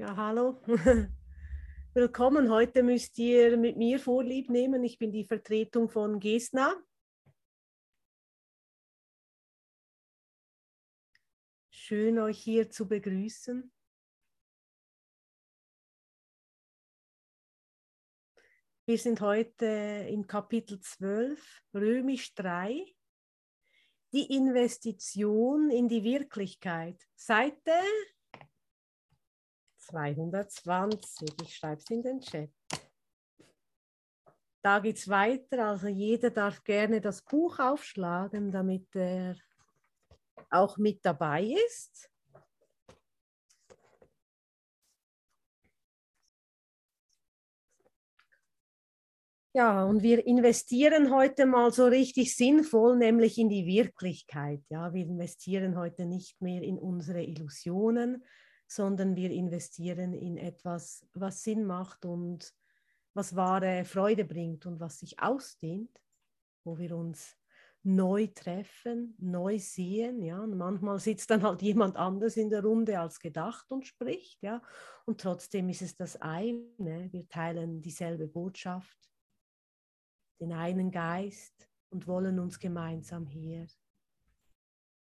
Ja, hallo. Willkommen. Heute müsst ihr mit mir Vorlieb nehmen. Ich bin die Vertretung von Gesna. Schön, euch hier zu begrüßen. Wir sind heute im Kapitel 12, Römisch 3, die Investition in die Wirklichkeit. Seite 220. Ich schreibe es in den Chat. Da geht es weiter. Also jeder darf gerne das Buch aufschlagen, damit er auch mit dabei ist. Ja, und wir investieren heute mal so richtig sinnvoll, nämlich in die Wirklichkeit. Ja, wir investieren heute nicht mehr in unsere Illusionen, sondern wir investieren in etwas, was Sinn macht und was wahre Freude bringt und was sich ausdehnt, wo wir uns neu treffen, neu sehen, ja, und manchmal sitzt dann halt jemand anders in der Runde als gedacht und spricht, ja, und trotzdem ist es das eine, wir teilen dieselbe Botschaft, den einen Geist und wollen uns gemeinsam hier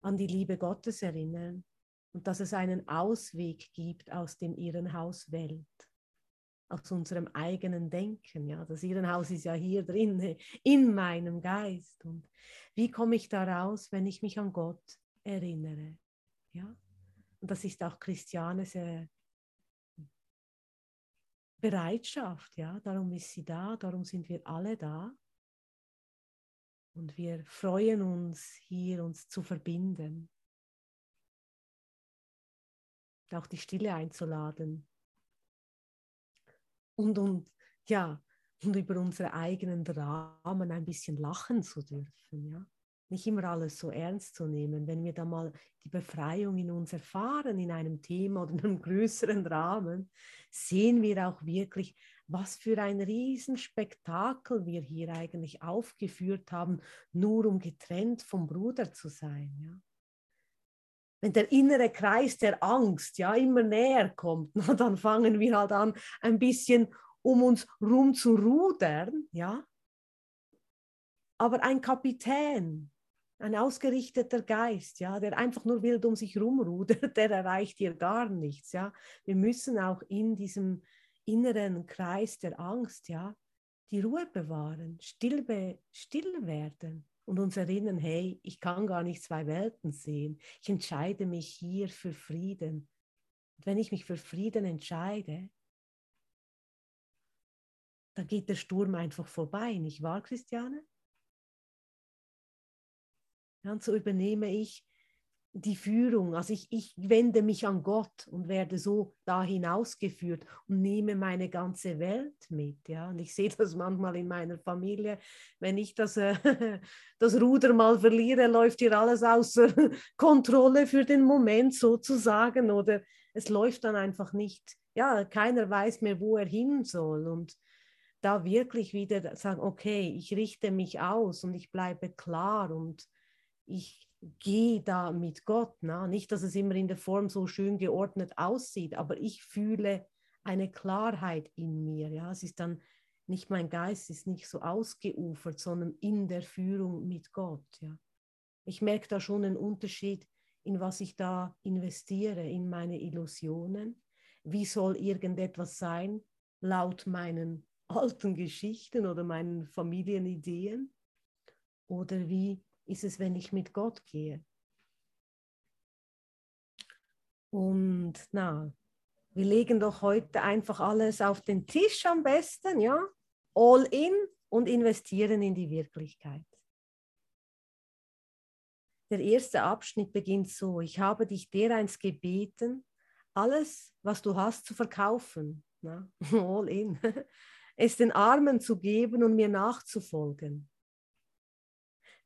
an die Liebe Gottes erinnern und dass es einen Ausweg gibt aus dem Irrenhaus-Welt, aus unserem eigenen Denken. Ja, das Irrenhaus ist ja hier drin, in meinem Geist. Und wie komme ich da raus, wenn ich mich an Gott erinnere? Ja, und das ist auch Christianes äh, Bereitschaft. Ja, darum ist sie da, darum sind wir alle da. Und wir freuen uns, hier uns zu verbinden auch die Stille einzuladen. Und, und ja, und über unsere eigenen Dramen ein bisschen lachen zu dürfen, ja. Nicht immer alles so ernst zu nehmen. Wenn wir da mal die Befreiung in uns erfahren, in einem Thema oder in einem größeren Rahmen, sehen wir auch wirklich, was für ein Riesenspektakel wir hier eigentlich aufgeführt haben, nur um getrennt vom Bruder zu sein. Ja? Wenn der innere Kreis der Angst ja immer näher kommt, na, dann fangen wir halt an, ein bisschen um uns rum zu rudern, ja. Aber ein Kapitän, ein ausgerichteter Geist, ja, der einfach nur wild um sich rumrudert, der erreicht hier gar nichts, ja. Wir müssen auch in diesem inneren Kreis der Angst, ja, die Ruhe bewahren, still, be still werden und uns erinnern, hey, ich kann gar nicht zwei Welten sehen. Ich entscheide mich hier für Frieden. Und wenn ich mich für Frieden entscheide, dann geht der Sturm einfach vorbei, nicht wahr, Christiane? Ja, und so übernehme ich die Führung. Also ich, ich wende mich an Gott und werde so da hinausgeführt und nehme meine ganze Welt mit. Ja? Und ich sehe das manchmal in meiner Familie. Wenn ich das, äh, das Ruder mal verliere, läuft hier alles außer Kontrolle für den Moment sozusagen. Oder es läuft dann einfach nicht. Ja, keiner weiß mehr, wo er hin soll. Und da wirklich wieder sagen, okay, ich richte mich aus und ich bleibe klar und ich gehe da mit Gott. Na? Nicht, dass es immer in der Form so schön geordnet aussieht, aber ich fühle eine Klarheit in mir. Ja? Es ist dann nicht mein Geist, ist nicht so ausgeufert, sondern in der Führung mit Gott. Ja? Ich merke da schon einen Unterschied, in was ich da investiere, in meine Illusionen. Wie soll irgendetwas sein, laut meinen alten Geschichten oder meinen Familienideen? Oder wie ist es, wenn ich mit Gott gehe. Und na, wir legen doch heute einfach alles auf den Tisch am besten, ja? All in und investieren in die Wirklichkeit. Der erste Abschnitt beginnt so, ich habe dich dereinst gebeten, alles, was du hast, zu verkaufen, na? all in, es den Armen zu geben und mir nachzufolgen.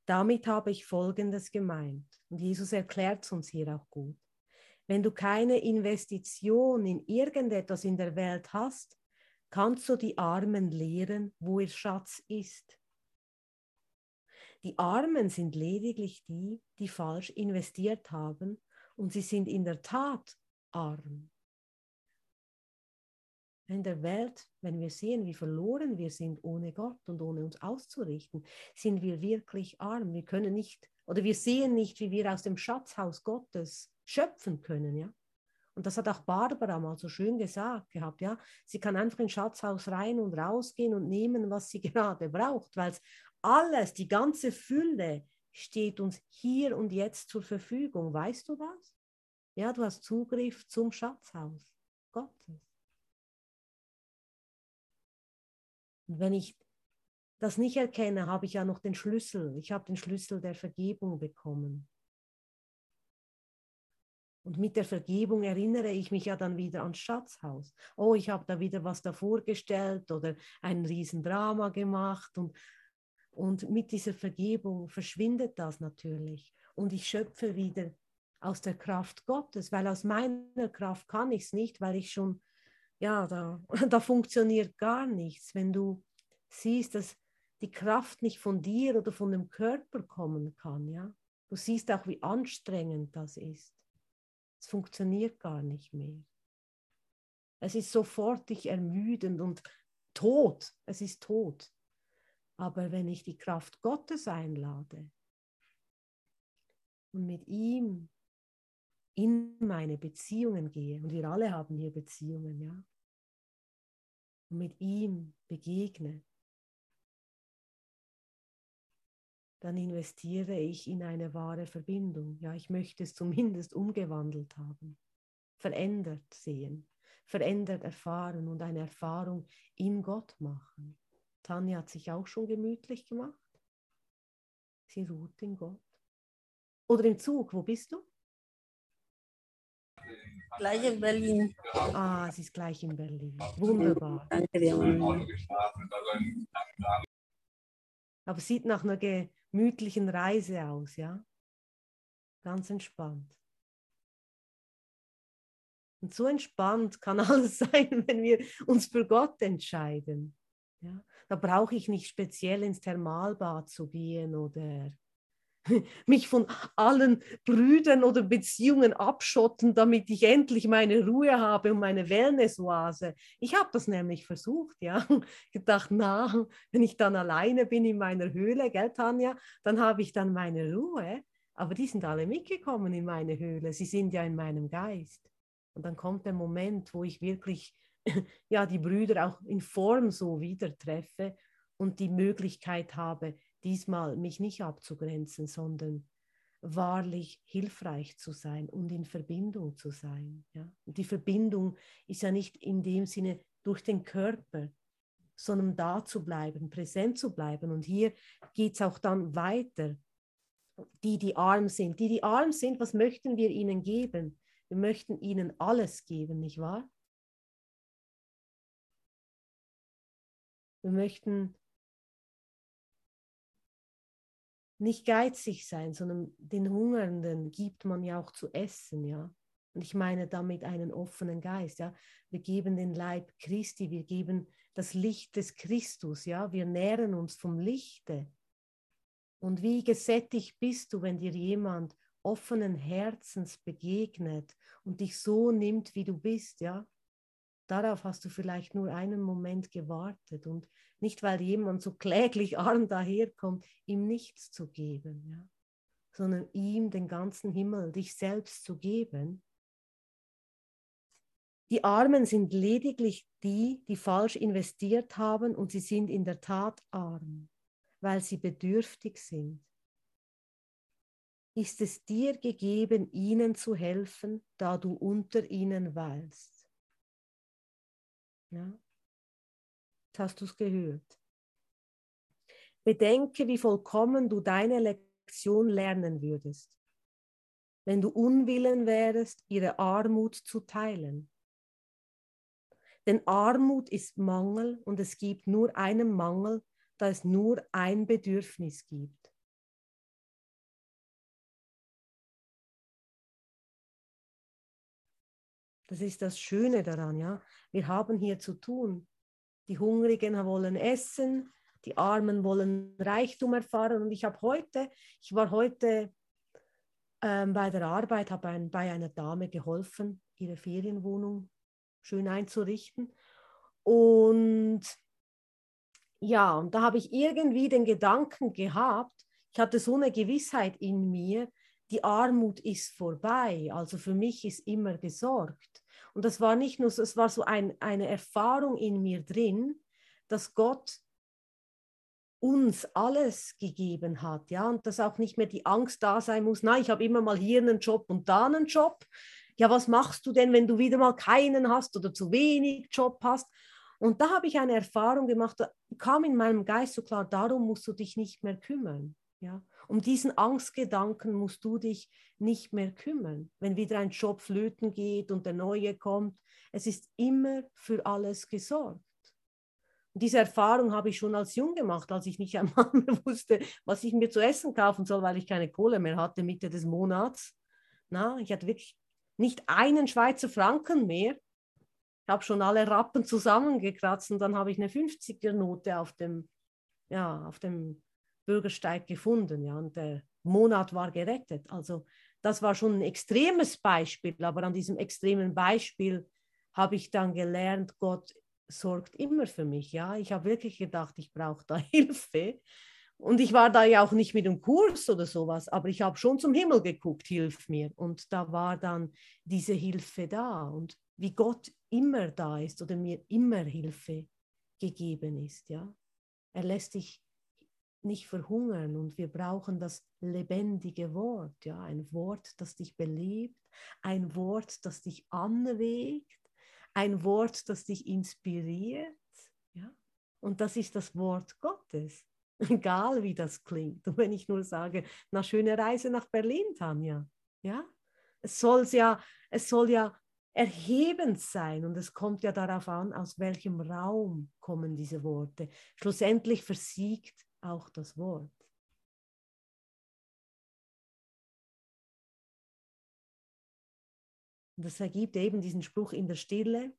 Damit habe ich Folgendes gemeint. Und Jesus erklärt es uns hier auch gut. Wenn du keine Investition in irgendetwas in der Welt hast, kannst du die Armen lehren, wo ihr Schatz ist. Die Armen sind lediglich die, die falsch investiert haben und sie sind in der Tat arm. In der Welt, wenn wir sehen, wie verloren wir sind ohne Gott und ohne uns auszurichten, sind wir wirklich arm. Wir können nicht oder wir sehen nicht, wie wir aus dem Schatzhaus Gottes schöpfen können, ja. Und das hat auch Barbara mal so schön gesagt gehabt, ja. Sie kann einfach ins Schatzhaus rein und rausgehen und nehmen, was sie gerade braucht, weil es alles, die ganze Fülle steht uns hier und jetzt zur Verfügung. Weißt du das? Ja, du hast Zugriff zum Schatzhaus Gottes. Und wenn ich das nicht erkenne, habe ich ja noch den Schlüssel. Ich habe den Schlüssel der Vergebung bekommen. Und mit der Vergebung erinnere ich mich ja dann wieder ans Schatzhaus. Oh, ich habe da wieder was davor gestellt oder ein Riesendrama gemacht. Und, und mit dieser Vergebung verschwindet das natürlich. Und ich schöpfe wieder aus der Kraft Gottes, weil aus meiner Kraft kann ich es nicht, weil ich schon, ja, da, da funktioniert gar nichts. Wenn du siehst, dass die Kraft nicht von dir oder von dem Körper kommen kann, ja. Du siehst auch, wie anstrengend das ist. Es funktioniert gar nicht mehr. Es ist sofortig ermüdend und tot. Es ist tot. Aber wenn ich die Kraft Gottes einlade und mit ihm in meine Beziehungen gehe, und wir alle haben hier Beziehungen, ja, und mit ihm begegne, dann investiere ich in eine wahre Verbindung. Ja, ich möchte es zumindest umgewandelt haben, verändert sehen, verändert erfahren und eine Erfahrung in Gott machen. Tanja hat sich auch schon gemütlich gemacht. Sie ruht in Gott. Oder im Zug, wo bist du? Gleich in Berlin. Ah, sie ist gleich in Berlin. Wunderbar. Danke dir. Aber sieht nach einer gemütlichen Reise aus, ja? Ganz entspannt. Und so entspannt kann alles sein, wenn wir uns für Gott entscheiden. Ja? Da brauche ich nicht speziell ins Thermalbad zu gehen oder mich von allen Brüdern oder Beziehungen abschotten, damit ich endlich meine Ruhe habe und meine Wellnessoase. Ich habe das nämlich versucht, ja. Gedacht, na, wenn ich dann alleine bin in meiner Höhle, gell, Tanja, dann habe ich dann meine Ruhe. Aber die sind alle mitgekommen in meine Höhle. Sie sind ja in meinem Geist. Und dann kommt der Moment, wo ich wirklich ja die Brüder auch in Form so wieder treffe und die Möglichkeit habe, diesmal mich nicht abzugrenzen, sondern wahrlich hilfreich zu sein und in Verbindung zu sein. Ja? Und die Verbindung ist ja nicht in dem Sinne durch den Körper, sondern da zu bleiben, präsent zu bleiben. Und hier geht es auch dann weiter. Die, die arm sind, die, die arm sind, was möchten wir ihnen geben? Wir möchten ihnen alles geben, nicht wahr? Wir möchten nicht geizig sein, sondern den Hungernden gibt man ja auch zu essen, ja. Und ich meine damit einen offenen Geist, ja. Wir geben den Leib Christi, wir geben das Licht des Christus, ja. Wir nähren uns vom Lichte. Und wie gesättigt bist du, wenn dir jemand offenen Herzens begegnet und dich so nimmt, wie du bist, ja? Darauf hast du vielleicht nur einen Moment gewartet und nicht, weil jemand so kläglich arm daherkommt, ihm nichts zu geben, ja? sondern ihm den ganzen Himmel, dich selbst zu geben. Die Armen sind lediglich die, die falsch investiert haben und sie sind in der Tat arm, weil sie bedürftig sind. Ist es dir gegeben, ihnen zu helfen, da du unter ihnen weilst? Ja? Jetzt hast du es gehört. Bedenke, wie vollkommen du deine Lektion lernen würdest, wenn du unwillen wärest, ihre Armut zu teilen. Denn Armut ist Mangel und es gibt nur einen Mangel, da es nur ein Bedürfnis gibt. Das ist das Schöne daran, ja. Wir haben hier zu tun. Die Hungrigen wollen essen, die Armen wollen Reichtum erfahren. Und ich habe heute, ich war heute ähm, bei der Arbeit, habe ein, bei einer Dame geholfen, ihre Ferienwohnung schön einzurichten. Und ja, und da habe ich irgendwie den Gedanken gehabt, ich hatte so eine Gewissheit in mir, die Armut ist vorbei. Also für mich ist immer gesorgt. Und das war nicht nur so, es war so ein, eine Erfahrung in mir drin, dass Gott uns alles gegeben hat, ja, und dass auch nicht mehr die Angst da sein muss, na, ich habe immer mal hier einen Job und da einen Job. Ja, was machst du denn, wenn du wieder mal keinen hast oder zu wenig Job hast? Und da habe ich eine Erfahrung gemacht, da kam in meinem Geist so klar, darum musst du dich nicht mehr kümmern. Ja? Um diesen Angstgedanken musst du dich nicht mehr kümmern, wenn wieder ein Job flöten geht und der neue kommt. Es ist immer für alles gesorgt. Und diese Erfahrung habe ich schon als Jung gemacht, als ich nicht einmal mehr wusste, was ich mir zu essen kaufen soll, weil ich keine Kohle mehr hatte Mitte des Monats. Na, ich hatte wirklich nicht einen Schweizer Franken mehr. Ich habe schon alle Rappen zusammengekratzt und dann habe ich eine 50er-Note auf dem, ja, auf dem Bürgersteig gefunden. Ja, und der Monat war gerettet. Also das war schon ein extremes Beispiel, aber an diesem extremen Beispiel habe ich dann gelernt, Gott sorgt immer für mich. Ja, ich habe wirklich gedacht, ich brauche da Hilfe. Und ich war da ja auch nicht mit einem Kurs oder sowas, aber ich habe schon zum Himmel geguckt, hilf mir. Und da war dann diese Hilfe da. Und wie Gott immer da ist oder mir immer Hilfe gegeben ist, ja. Er lässt dich nicht verhungern und wir brauchen das lebendige Wort, ja, ein Wort, das dich belebt, ein Wort, das dich anregt, ein Wort, das dich inspiriert, ja. Und das ist das Wort Gottes, egal wie das klingt. Und wenn ich nur sage, na schöne Reise nach Berlin, Tanja, ja, es soll ja, es soll ja erhebend sein und es kommt ja darauf an, aus welchem Raum kommen diese Worte. Schlussendlich versiegt auch das Wort. Das ergibt eben diesen Spruch, in der Stille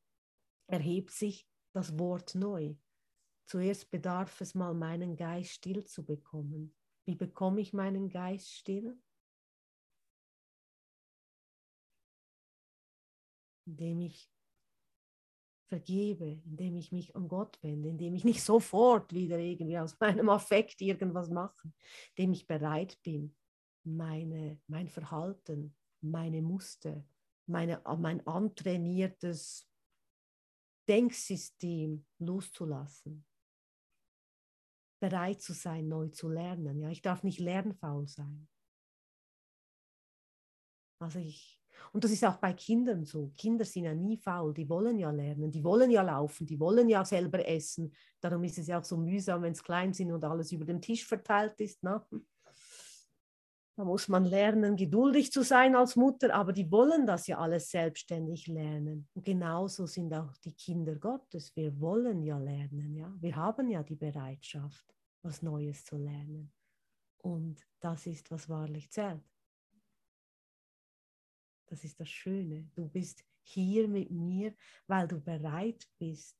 erhebt sich das Wort neu. Zuerst bedarf es mal, meinen Geist still zu bekommen. Wie bekomme ich meinen Geist still? Indem ich vergebe, indem ich mich an Gott wende, indem ich nicht sofort wieder irgendwie aus meinem Affekt irgendwas mache, indem ich bereit bin, meine, mein Verhalten, meine Muster, meine, mein antrainiertes Denksystem loszulassen. Bereit zu sein, neu zu lernen. Ja, ich darf nicht lernfaul sein. Also ich und das ist auch bei Kindern so. Kinder sind ja nie faul, die wollen ja lernen, die wollen ja laufen, die wollen ja selber essen. Darum ist es ja auch so mühsam, wenn es klein sind und alles über den Tisch verteilt ist. Ne? Da muss man lernen, geduldig zu sein als Mutter, aber die wollen das ja alles selbstständig lernen. Und genauso sind auch die Kinder Gottes. Wir wollen ja lernen, ja. Wir haben ja die Bereitschaft, was Neues zu lernen. Und das ist, was wahrlich zählt. Das ist das Schöne. Du bist hier mit mir, weil du bereit bist,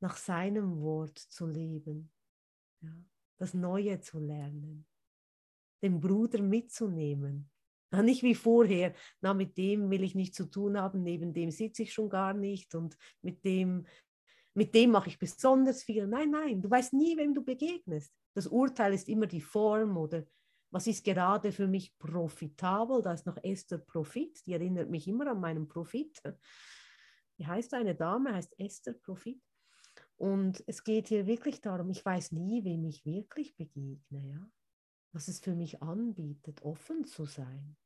nach seinem Wort zu leben, ja, das Neue zu lernen, den Bruder mitzunehmen. Nicht wie vorher, na, mit dem will ich nichts zu tun haben, neben dem sitze ich schon gar nicht und mit dem, mit dem mache ich besonders viel. Nein, nein, du weißt nie, wem du begegnest. Das Urteil ist immer die Form oder was ist gerade für mich profitabel? Da ist noch Esther Profit, die erinnert mich immer an meinen Profit. Wie heißt eine Dame? Heißt Esther Profit. Und es geht hier wirklich darum, ich weiß nie, wem ich wirklich begegne, ja? was es für mich anbietet, offen zu sein.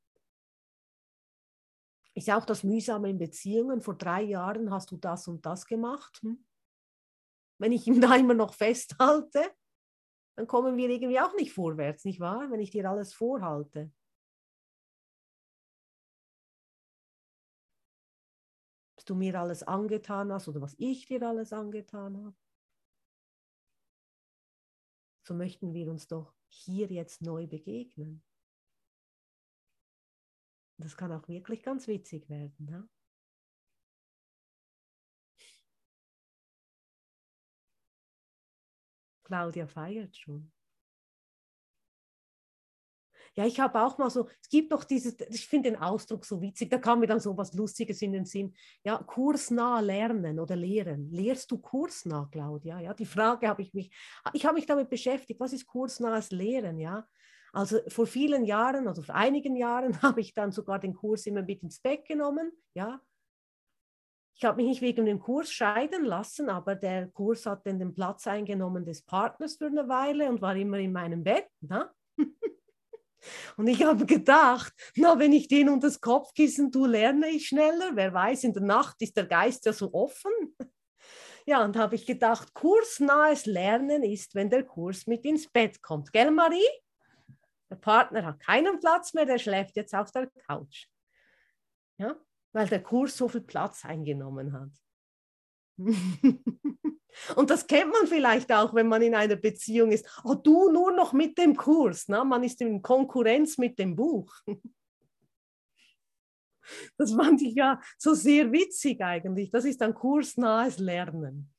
Ist auch das Mühsame in Beziehungen. Vor drei Jahren hast du das und das gemacht. Hm? Wenn ich ihn da immer noch festhalte, dann kommen wir irgendwie auch nicht vorwärts, nicht wahr? Wenn ich dir alles vorhalte. Was du mir alles angetan hast oder was ich dir alles angetan habe. So möchten wir uns doch hier jetzt neu begegnen. Das kann auch wirklich ganz witzig werden. Ne? Claudia feiert schon. Ja, ich habe auch mal so, es gibt doch dieses, ich finde den Ausdruck so witzig, da kam mir dann so was Lustiges in den Sinn. Ja, kursnah lernen oder lehren. Lehrst du kursnah, Claudia? Ja, die Frage habe ich mich, ich habe mich damit beschäftigt, was ist kursnahes Lehren? Ja, also vor vielen Jahren oder vor einigen Jahren habe ich dann sogar den Kurs immer mit ins Bett genommen. Ja, ich habe mich nicht wegen dem Kurs scheiden lassen, aber der Kurs hat dann den Platz eingenommen des Partners für eine Weile und war immer in meinem Bett. Ne? Und ich habe gedacht, na, wenn ich den unter das Kopfkissen tue, lerne ich schneller. Wer weiß, in der Nacht ist der Geist ja so offen. Ja, und habe ich gedacht, kursnahes Lernen ist, wenn der Kurs mit ins Bett kommt. Gell, Marie? Der Partner hat keinen Platz mehr, der schläft jetzt auf der Couch. Ja, weil der Kurs so viel Platz eingenommen hat. Und das kennt man vielleicht auch, wenn man in einer Beziehung ist. Oh, du nur noch mit dem Kurs. Na? Man ist in Konkurrenz mit dem Buch. Das fand ich ja so sehr witzig eigentlich. Das ist ein kursnahes Lernen.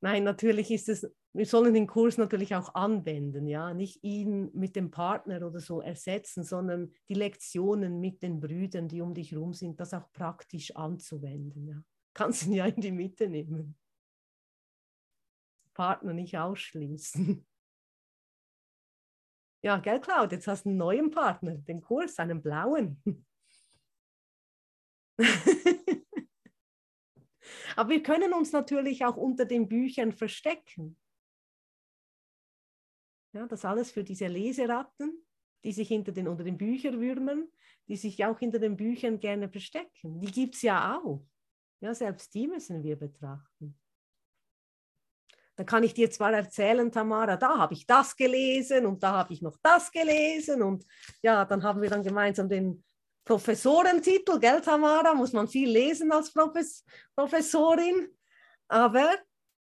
Nein, natürlich ist es, wir sollen den Kurs natürlich auch anwenden, ja, nicht ihn mit dem Partner oder so ersetzen, sondern die Lektionen mit den Brüdern, die um dich herum sind, das auch praktisch anzuwenden, ja. Kannst ihn ja in die Mitte nehmen. Partner nicht ausschließen. Ja, gell, Claudia, jetzt hast du einen neuen Partner, den Kurs, einen blauen. Aber wir können uns natürlich auch unter den Büchern verstecken. Ja, das alles für diese Leseratten, die sich hinter den, unter den Büchern würmen, die sich auch hinter den Büchern gerne verstecken. Die gibt es ja auch. Ja, selbst die müssen wir betrachten. Dann kann ich dir zwar erzählen, Tamara, da habe ich das gelesen und da habe ich noch das gelesen und ja, dann haben wir dann gemeinsam den Professorentitel, gell, Tamara? Muss man viel lesen als Profes Professorin. Aber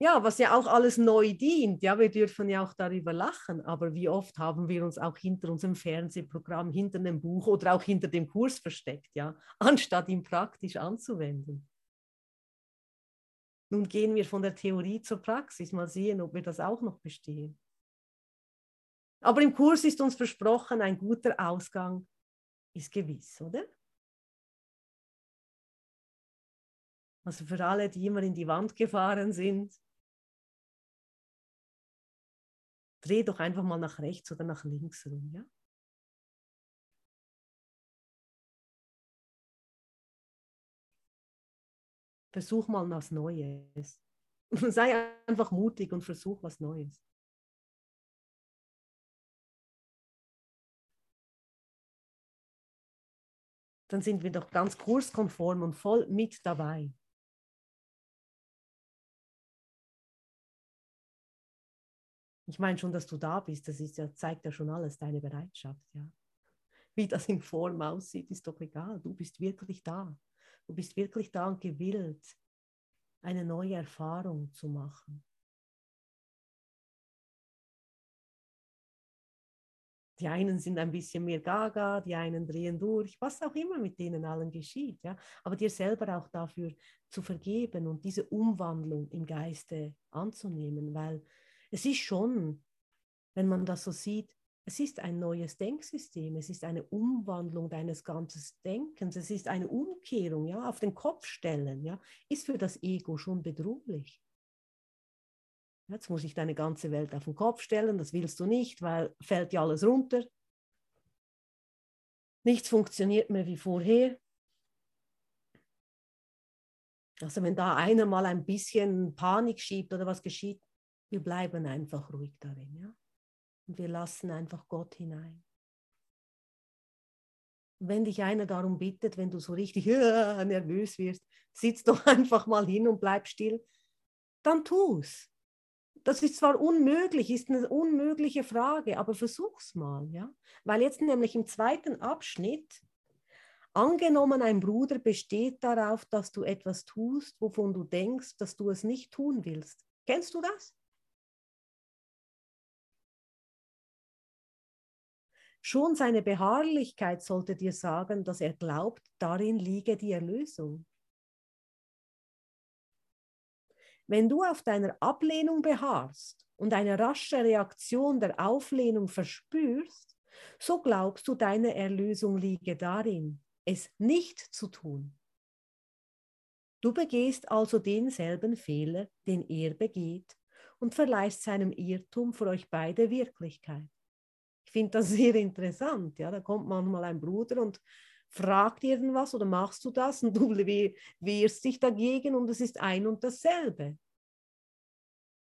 ja, was ja auch alles neu dient, ja, wir dürfen ja auch darüber lachen, aber wie oft haben wir uns auch hinter unserem Fernsehprogramm, hinter dem Buch oder auch hinter dem Kurs versteckt, ja, anstatt ihn praktisch anzuwenden. Nun gehen wir von der Theorie zur Praxis, mal sehen, ob wir das auch noch bestehen. Aber im Kurs ist uns versprochen, ein guter Ausgang ist gewiss, oder? Also für alle, die immer in die Wand gefahren sind, dreh doch einfach mal nach rechts oder nach links rum, ja? Versuch mal was Neues. Sei einfach mutig und versuch was Neues. Dann sind wir doch ganz kurskonform und voll mit dabei. Ich meine schon, dass du da bist, das ist ja, zeigt ja schon alles, deine Bereitschaft. Ja. Wie das in Form aussieht, ist doch egal. Du bist wirklich da. Du bist wirklich da und gewillt, eine neue Erfahrung zu machen. Die einen sind ein bisschen mehr gaga, die einen drehen durch, was auch immer mit denen allen geschieht. Ja? Aber dir selber auch dafür zu vergeben und diese Umwandlung im Geiste anzunehmen, weil es ist schon, wenn man das so sieht, es ist ein neues Denksystem, es ist eine Umwandlung deines ganzen Denkens, es ist eine Umkehrung, ja, auf den Kopf stellen, ja, ist für das Ego schon bedrohlich. Jetzt muss ich deine ganze Welt auf den Kopf stellen, das willst du nicht, weil fällt ja alles runter. Nichts funktioniert mehr wie vorher. Also wenn da einer mal ein bisschen Panik schiebt oder was geschieht, wir bleiben einfach ruhig darin, ja. Und wir lassen einfach Gott hinein. Wenn dich einer darum bittet, wenn du so richtig äh, nervös wirst, sitz doch einfach mal hin und bleib still, dann tu's. Das ist zwar unmöglich, ist eine unmögliche Frage, aber versuch's mal, ja? Weil jetzt nämlich im zweiten Abschnitt angenommen ein Bruder besteht darauf, dass du etwas tust, wovon du denkst, dass du es nicht tun willst. Kennst du das? Schon seine Beharrlichkeit sollte dir sagen, dass er glaubt, darin liege die Erlösung. Wenn du auf deiner Ablehnung beharrst und eine rasche Reaktion der Auflehnung verspürst, so glaubst du, deine Erlösung liege darin, es nicht zu tun. Du begehst also denselben Fehler, den er begeht, und verleihst seinem Irrtum für euch beide Wirklichkeit. Ich finde das sehr interessant. Ja? Da kommt manchmal ein Bruder und fragt irgendwas oder machst du das und du wehrst dich dagegen und es ist ein und dasselbe.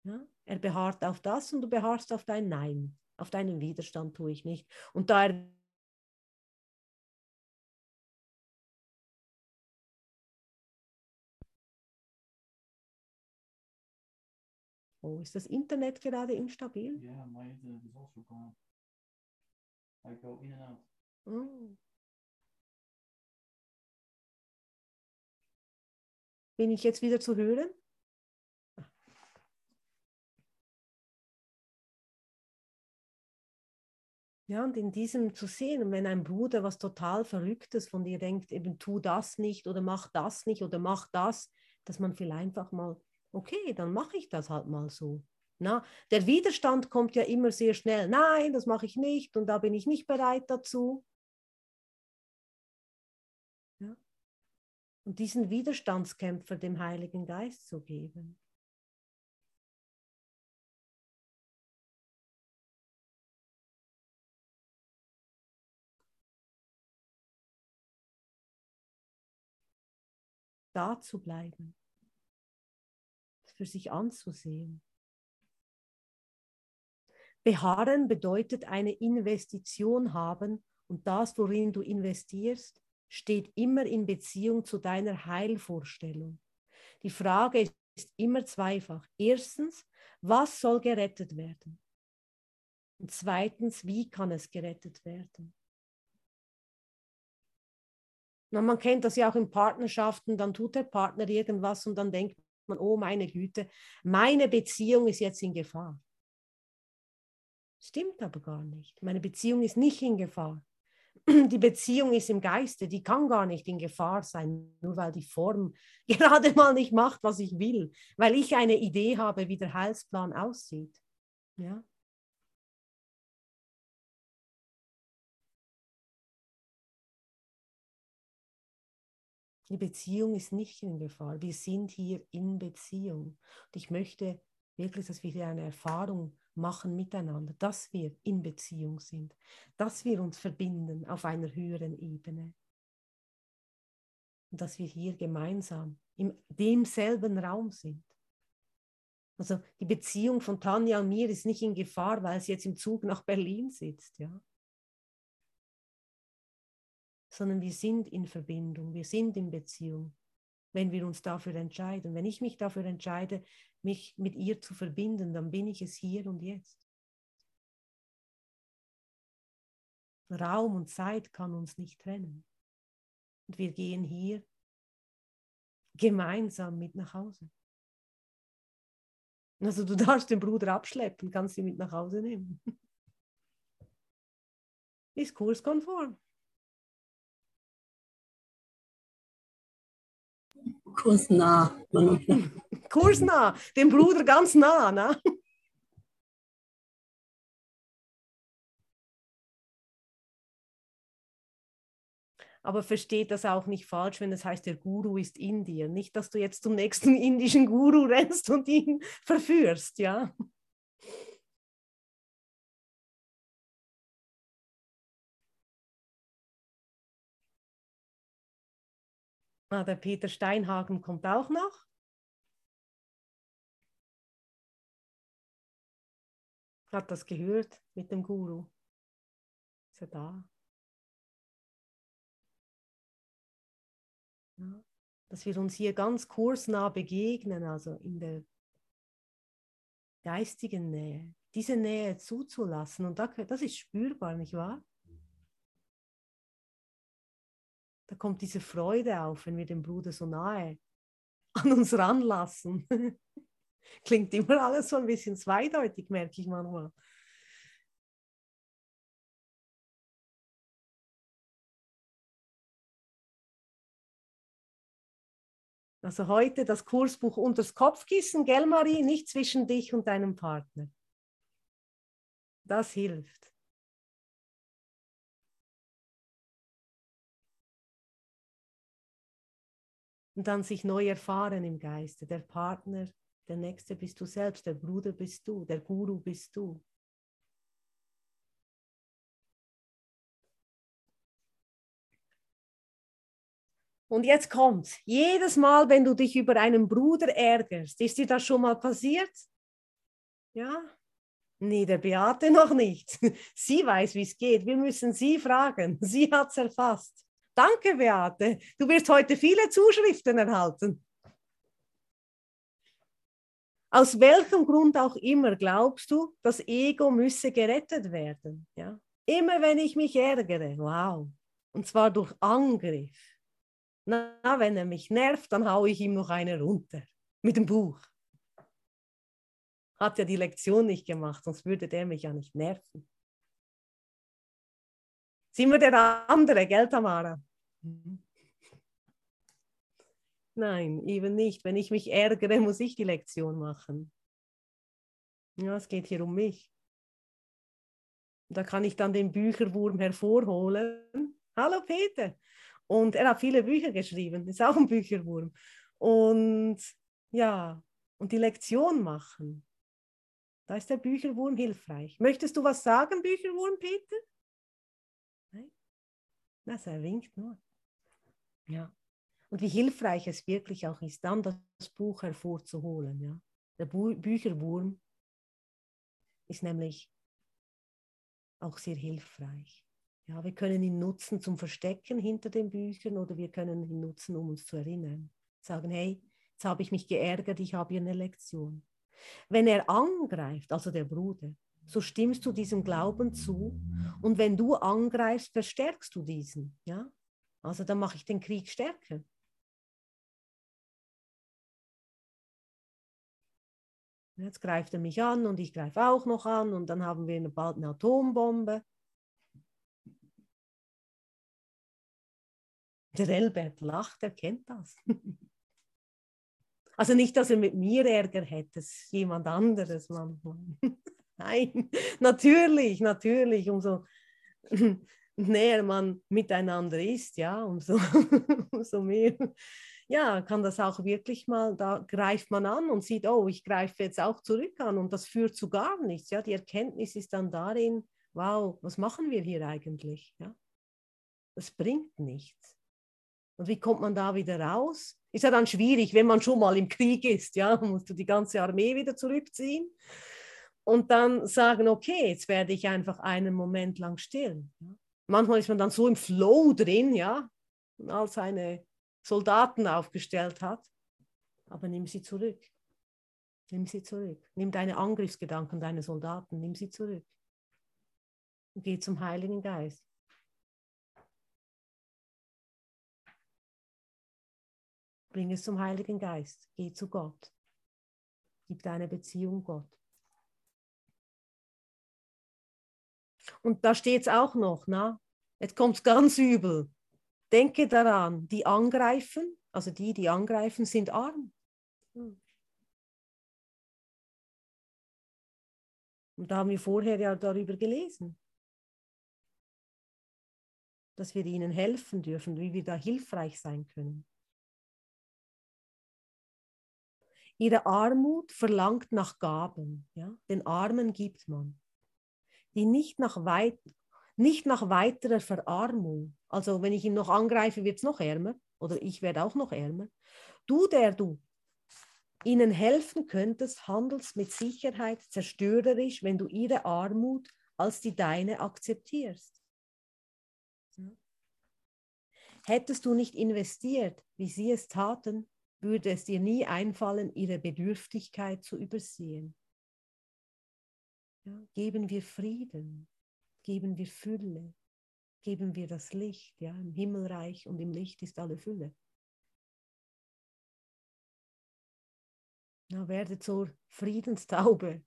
Ja? Er beharrt auf das und du beharrst auf dein Nein. Auf deinen Widerstand tue ich nicht. Und da er Oh, ist das Internet gerade instabil? Yeah, my internet is also gone. I go in and out. Oh. Bin ich jetzt wieder zu hören? Ja, und in diesem zu sehen, wenn ein Bruder was total Verrücktes von dir denkt, eben tu das nicht oder mach das nicht oder mach das, dass man vielleicht einfach mal, okay, dann mache ich das halt mal so. Na, der Widerstand kommt ja immer sehr schnell, nein, das mache ich nicht und da bin ich nicht bereit dazu. Ja. Und diesen Widerstandskämpfer dem Heiligen Geist zu geben. da zu bleiben, für sich anzusehen. Beharren bedeutet eine Investition haben und das, worin du investierst, steht immer in Beziehung zu deiner Heilvorstellung. Die Frage ist immer zweifach. Erstens, was soll gerettet werden? Und zweitens, wie kann es gerettet werden? Na, man kennt das ja auch in Partnerschaften, dann tut der Partner irgendwas und dann denkt man, oh meine Güte, meine Beziehung ist jetzt in Gefahr. Stimmt aber gar nicht. Meine Beziehung ist nicht in Gefahr. Die Beziehung ist im Geiste, die kann gar nicht in Gefahr sein, nur weil die Form gerade mal nicht macht, was ich will, weil ich eine Idee habe, wie der Heilsplan aussieht. Ja? Die Beziehung ist nicht in Gefahr. Wir sind hier in Beziehung. Und ich möchte wirklich, dass wir hier eine Erfahrung machen miteinander, dass wir in Beziehung sind, dass wir uns verbinden auf einer höheren Ebene. Und dass wir hier gemeinsam in demselben Raum sind. Also die Beziehung von Tanja und mir ist nicht in Gefahr, weil sie jetzt im Zug nach Berlin sitzt, ja sondern wir sind in Verbindung, wir sind in Beziehung, wenn wir uns dafür entscheiden. Wenn ich mich dafür entscheide, mich mit ihr zu verbinden, dann bin ich es hier und jetzt. Raum und Zeit kann uns nicht trennen. Und wir gehen hier gemeinsam mit nach Hause. Also du darfst den Bruder abschleppen, kannst ihn mit nach Hause nehmen. Ist kurskonform. Kursnah. Kursnah, dem Bruder ganz nah, ne? Aber versteht das auch nicht falsch, wenn es heißt, der Guru ist in dir. Nicht, dass du jetzt zum nächsten indischen Guru rennst und ihn verführst, ja. Ah, der Peter Steinhagen kommt auch noch. Hat das gehört mit dem Guru? Ist er da? Ja, dass wir uns hier ganz kursnah begegnen, also in der geistigen Nähe, diese Nähe zuzulassen. Und das ist spürbar, nicht wahr? Da kommt diese Freude auf, wenn wir den Bruder so nahe an uns ranlassen. Klingt immer alles so ein bisschen zweideutig, merke ich manchmal. Also heute das Kursbuch unters Kopfkissen, gell Marie, nicht zwischen dich und deinem Partner. Das hilft. Und dann sich neu erfahren im Geiste. Der Partner, der Nächste bist du selbst, der Bruder bist du, der Guru bist du. Und jetzt kommt, jedes Mal, wenn du dich über einen Bruder ärgerst, ist dir das schon mal passiert? Ja? Nee, der Beate noch nicht. Sie weiß, wie es geht. Wir müssen sie fragen. Sie hat es erfasst. Danke, Beate. Du wirst heute viele Zuschriften erhalten. Aus welchem Grund auch immer glaubst du, das Ego müsse gerettet werden? Ja? Immer wenn ich mich ärgere, wow. Und zwar durch Angriff. Na, wenn er mich nervt, dann haue ich ihm noch eine runter mit dem Buch. Hat ja die Lektion nicht gemacht, sonst würde der mich ja nicht nerven. Sind wir der andere, gell, Tamara? Nein, eben nicht. Wenn ich mich ärgere, muss ich die Lektion machen. Ja, es geht hier um mich. Da kann ich dann den Bücherwurm hervorholen. Hallo Peter. Und er hat viele Bücher geschrieben, ist auch ein Bücherwurm. Und ja, und die Lektion machen. Da ist der Bücherwurm hilfreich. Möchtest du was sagen, Bücherwurm, Peter? Nein? Na, er winkt nur. Ja. Und wie hilfreich es wirklich auch ist, dann das Buch hervorzuholen. Ja. Der Bu Bücherwurm ist nämlich auch sehr hilfreich. Ja, wir können ihn nutzen zum Verstecken hinter den Büchern oder wir können ihn nutzen, um uns zu erinnern. Sagen, hey, jetzt habe ich mich geärgert, ich habe hier eine Lektion. Wenn er angreift, also der Bruder, so stimmst du diesem Glauben zu und wenn du angreifst, verstärkst du diesen. Ja? Also dann mache ich den Krieg stärker. Jetzt greift er mich an und ich greife auch noch an und dann haben wir bald eine Atombombe. Der Elbert lacht, er kennt das. Also nicht, dass er mit mir Ärger hätte, jemand anderes manchmal. Nein, natürlich, natürlich, umso näher man miteinander ist, ja, umso, umso mehr, ja, kann das auch wirklich mal, da greift man an und sieht, oh, ich greife jetzt auch zurück an und das führt zu gar nichts, ja, die Erkenntnis ist dann darin, wow, was machen wir hier eigentlich, ja, das bringt nichts. Und wie kommt man da wieder raus? Ist ja dann schwierig, wenn man schon mal im Krieg ist, ja, musst du die ganze Armee wieder zurückziehen und dann sagen, okay, jetzt werde ich einfach einen Moment lang still. Manchmal ist man dann so im Flow drin, ja, und all seine Soldaten aufgestellt hat. Aber nimm sie zurück. Nimm sie zurück. Nimm deine Angriffsgedanken, deine Soldaten, nimm sie zurück. Und geh zum Heiligen Geist. Bring es zum Heiligen Geist. Geh zu Gott. Gib deine Beziehung Gott. Und da steht es auch noch, na? Jetzt kommt es ganz übel. Denke daran, die angreifen, also die, die angreifen, sind arm. Hm. Und da haben wir vorher ja darüber gelesen, dass wir ihnen helfen dürfen, wie wir da hilfreich sein können. Ihre Armut verlangt nach Gaben. Ja? Den Armen gibt man. Die nicht nach, weit, nicht nach weiterer Verarmung. Also wenn ich ihn noch angreife, wird es noch ärmer. Oder ich werde auch noch ärmer. Du, der du ihnen helfen könntest, handelst mit Sicherheit zerstörerisch, wenn du ihre Armut als die deine akzeptierst. Hättest du nicht investiert, wie sie es taten, würde es dir nie einfallen, ihre Bedürftigkeit zu übersehen. Ja, geben wir Frieden, geben wir Fülle, geben wir das Licht. Ja, Im Himmelreich und im Licht ist alle Fülle. Na, werde zur Friedenstaube.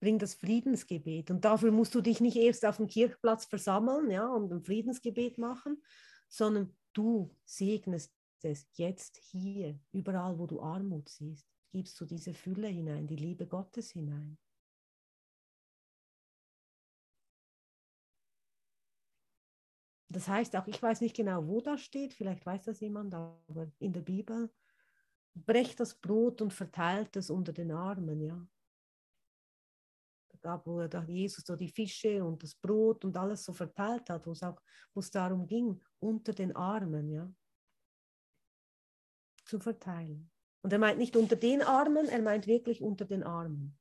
Bring das Friedensgebet. Und dafür musst du dich nicht erst auf dem Kirchplatz versammeln ja, und ein Friedensgebet machen, sondern du segnest es jetzt hier, überall, wo du Armut siehst, gibst du diese Fülle hinein, die Liebe Gottes hinein. Das heißt auch, ich weiß nicht genau, wo das steht, vielleicht weiß das jemand, aber in der Bibel, brecht das Brot und verteilt es unter den Armen, ja. Da gab, wo da Jesus so die Fische und das Brot und alles so verteilt hat, wo es auch, wo darum ging, unter den Armen, ja, zu verteilen. Und er meint nicht unter den Armen, er meint wirklich unter den Armen.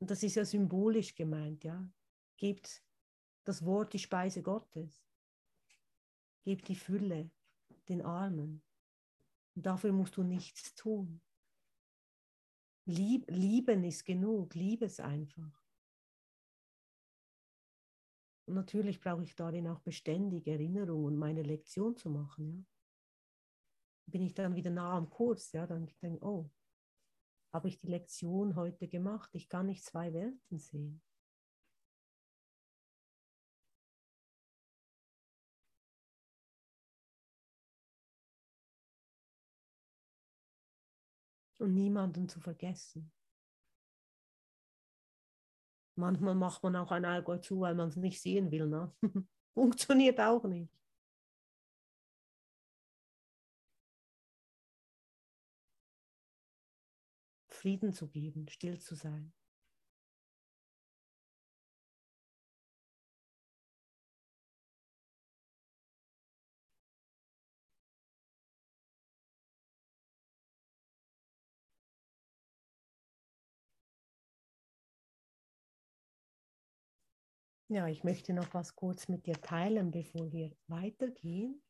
Und das ist ja symbolisch gemeint, ja. Gebt das Wort die Speise Gottes. Gebt die Fülle den Armen. Und dafür musst du nichts tun. Lieb, lieben ist genug, liebe es einfach. Und natürlich brauche ich darin auch beständig Erinnerung und meine Lektion zu machen. Ja. Bin ich dann wieder nah am Kurs, ja, dann denke ich, oh, habe ich die Lektion heute gemacht? Ich kann nicht zwei Welten sehen. Und niemanden zu vergessen. Manchmal macht man auch ein Auge zu, weil man es nicht sehen will. Ne? Funktioniert auch nicht. Frieden zu geben, still zu sein. Ja, ich möchte noch was kurz mit dir teilen, bevor wir weitergehen.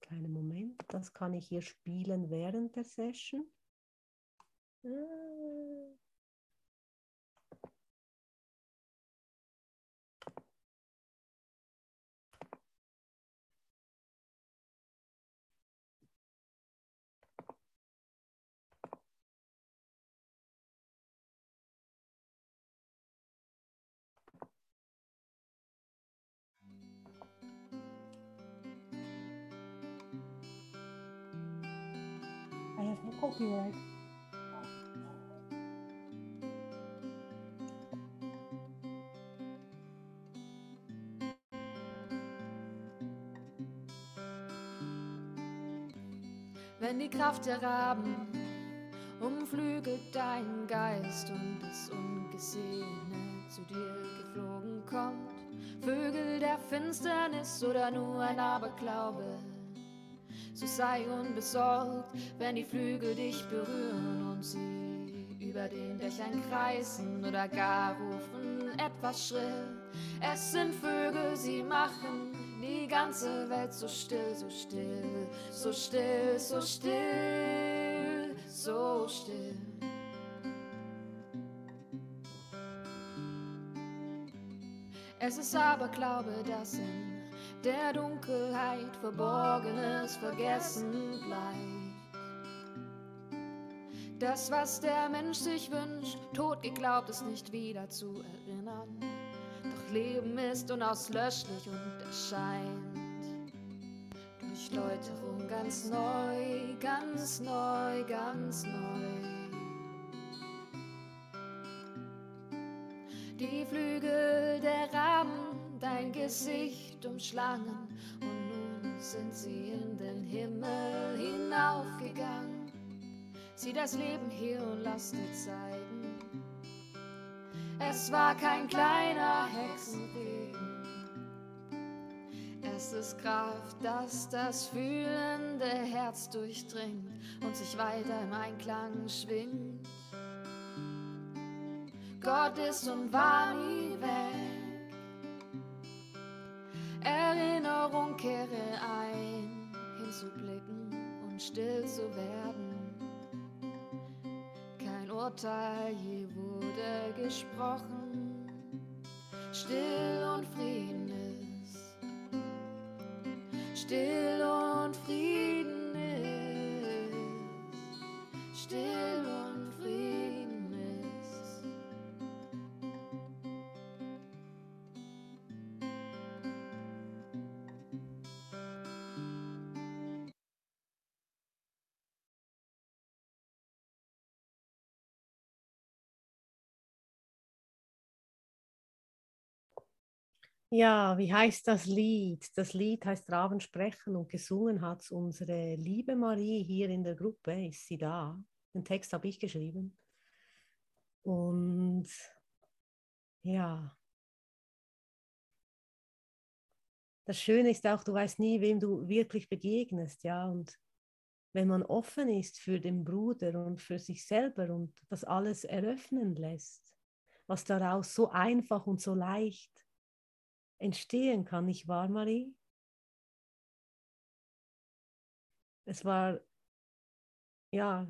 Kleinen Moment, das kann ich hier spielen während der Session. I Wenn die Kraft der Raben umflügelt deinen Geist und das Ungesehene zu dir geflogen kommt, Vögel der Finsternis oder nur ein Aberglaube, so sei unbesorgt, wenn die Flügel dich berühren und sie über den Dächern kreisen oder gar rufen etwas schrill. Es sind Vögel, sie machen die ganze Welt so still, so still, so still, so still, so still. Es ist aber Glaube, dass in der Dunkelheit Verborgenes vergessen bleibt. Das, was der Mensch sich wünscht, tot geglaubt ist nicht wieder zu erinnern. Leben ist unauslöschlich und erscheint durch Läuterung ganz neu, ganz neu, ganz neu. Die Flügel der Raben, dein Gesicht umschlangen und nun sind sie in den Himmel hinaufgegangen. Sieh das Leben hier und lass dir zeigen. Es war kein kleiner Hexenregen. Es ist Kraft, dass das fühlende Herz durchdringt und sich weiter im Einklang schwingt. Gott ist und war nie weg. Erinnerung kehre ein, hinzublicken und still zu werden. Urteil je wurde gesprochen, still und Frieden ist, still und Frieden ist, still und Ja, wie heißt das Lied? Das Lied heißt Raben sprechen und gesungen hat unsere liebe Marie hier in der Gruppe. Ist sie da? Den Text habe ich geschrieben. Und ja, das Schöne ist auch, du weißt nie, wem du wirklich begegnest, ja. Und wenn man offen ist für den Bruder und für sich selber und das alles eröffnen lässt, was daraus so einfach und so leicht entstehen kann, nicht wahr, Marie? Es war, ja,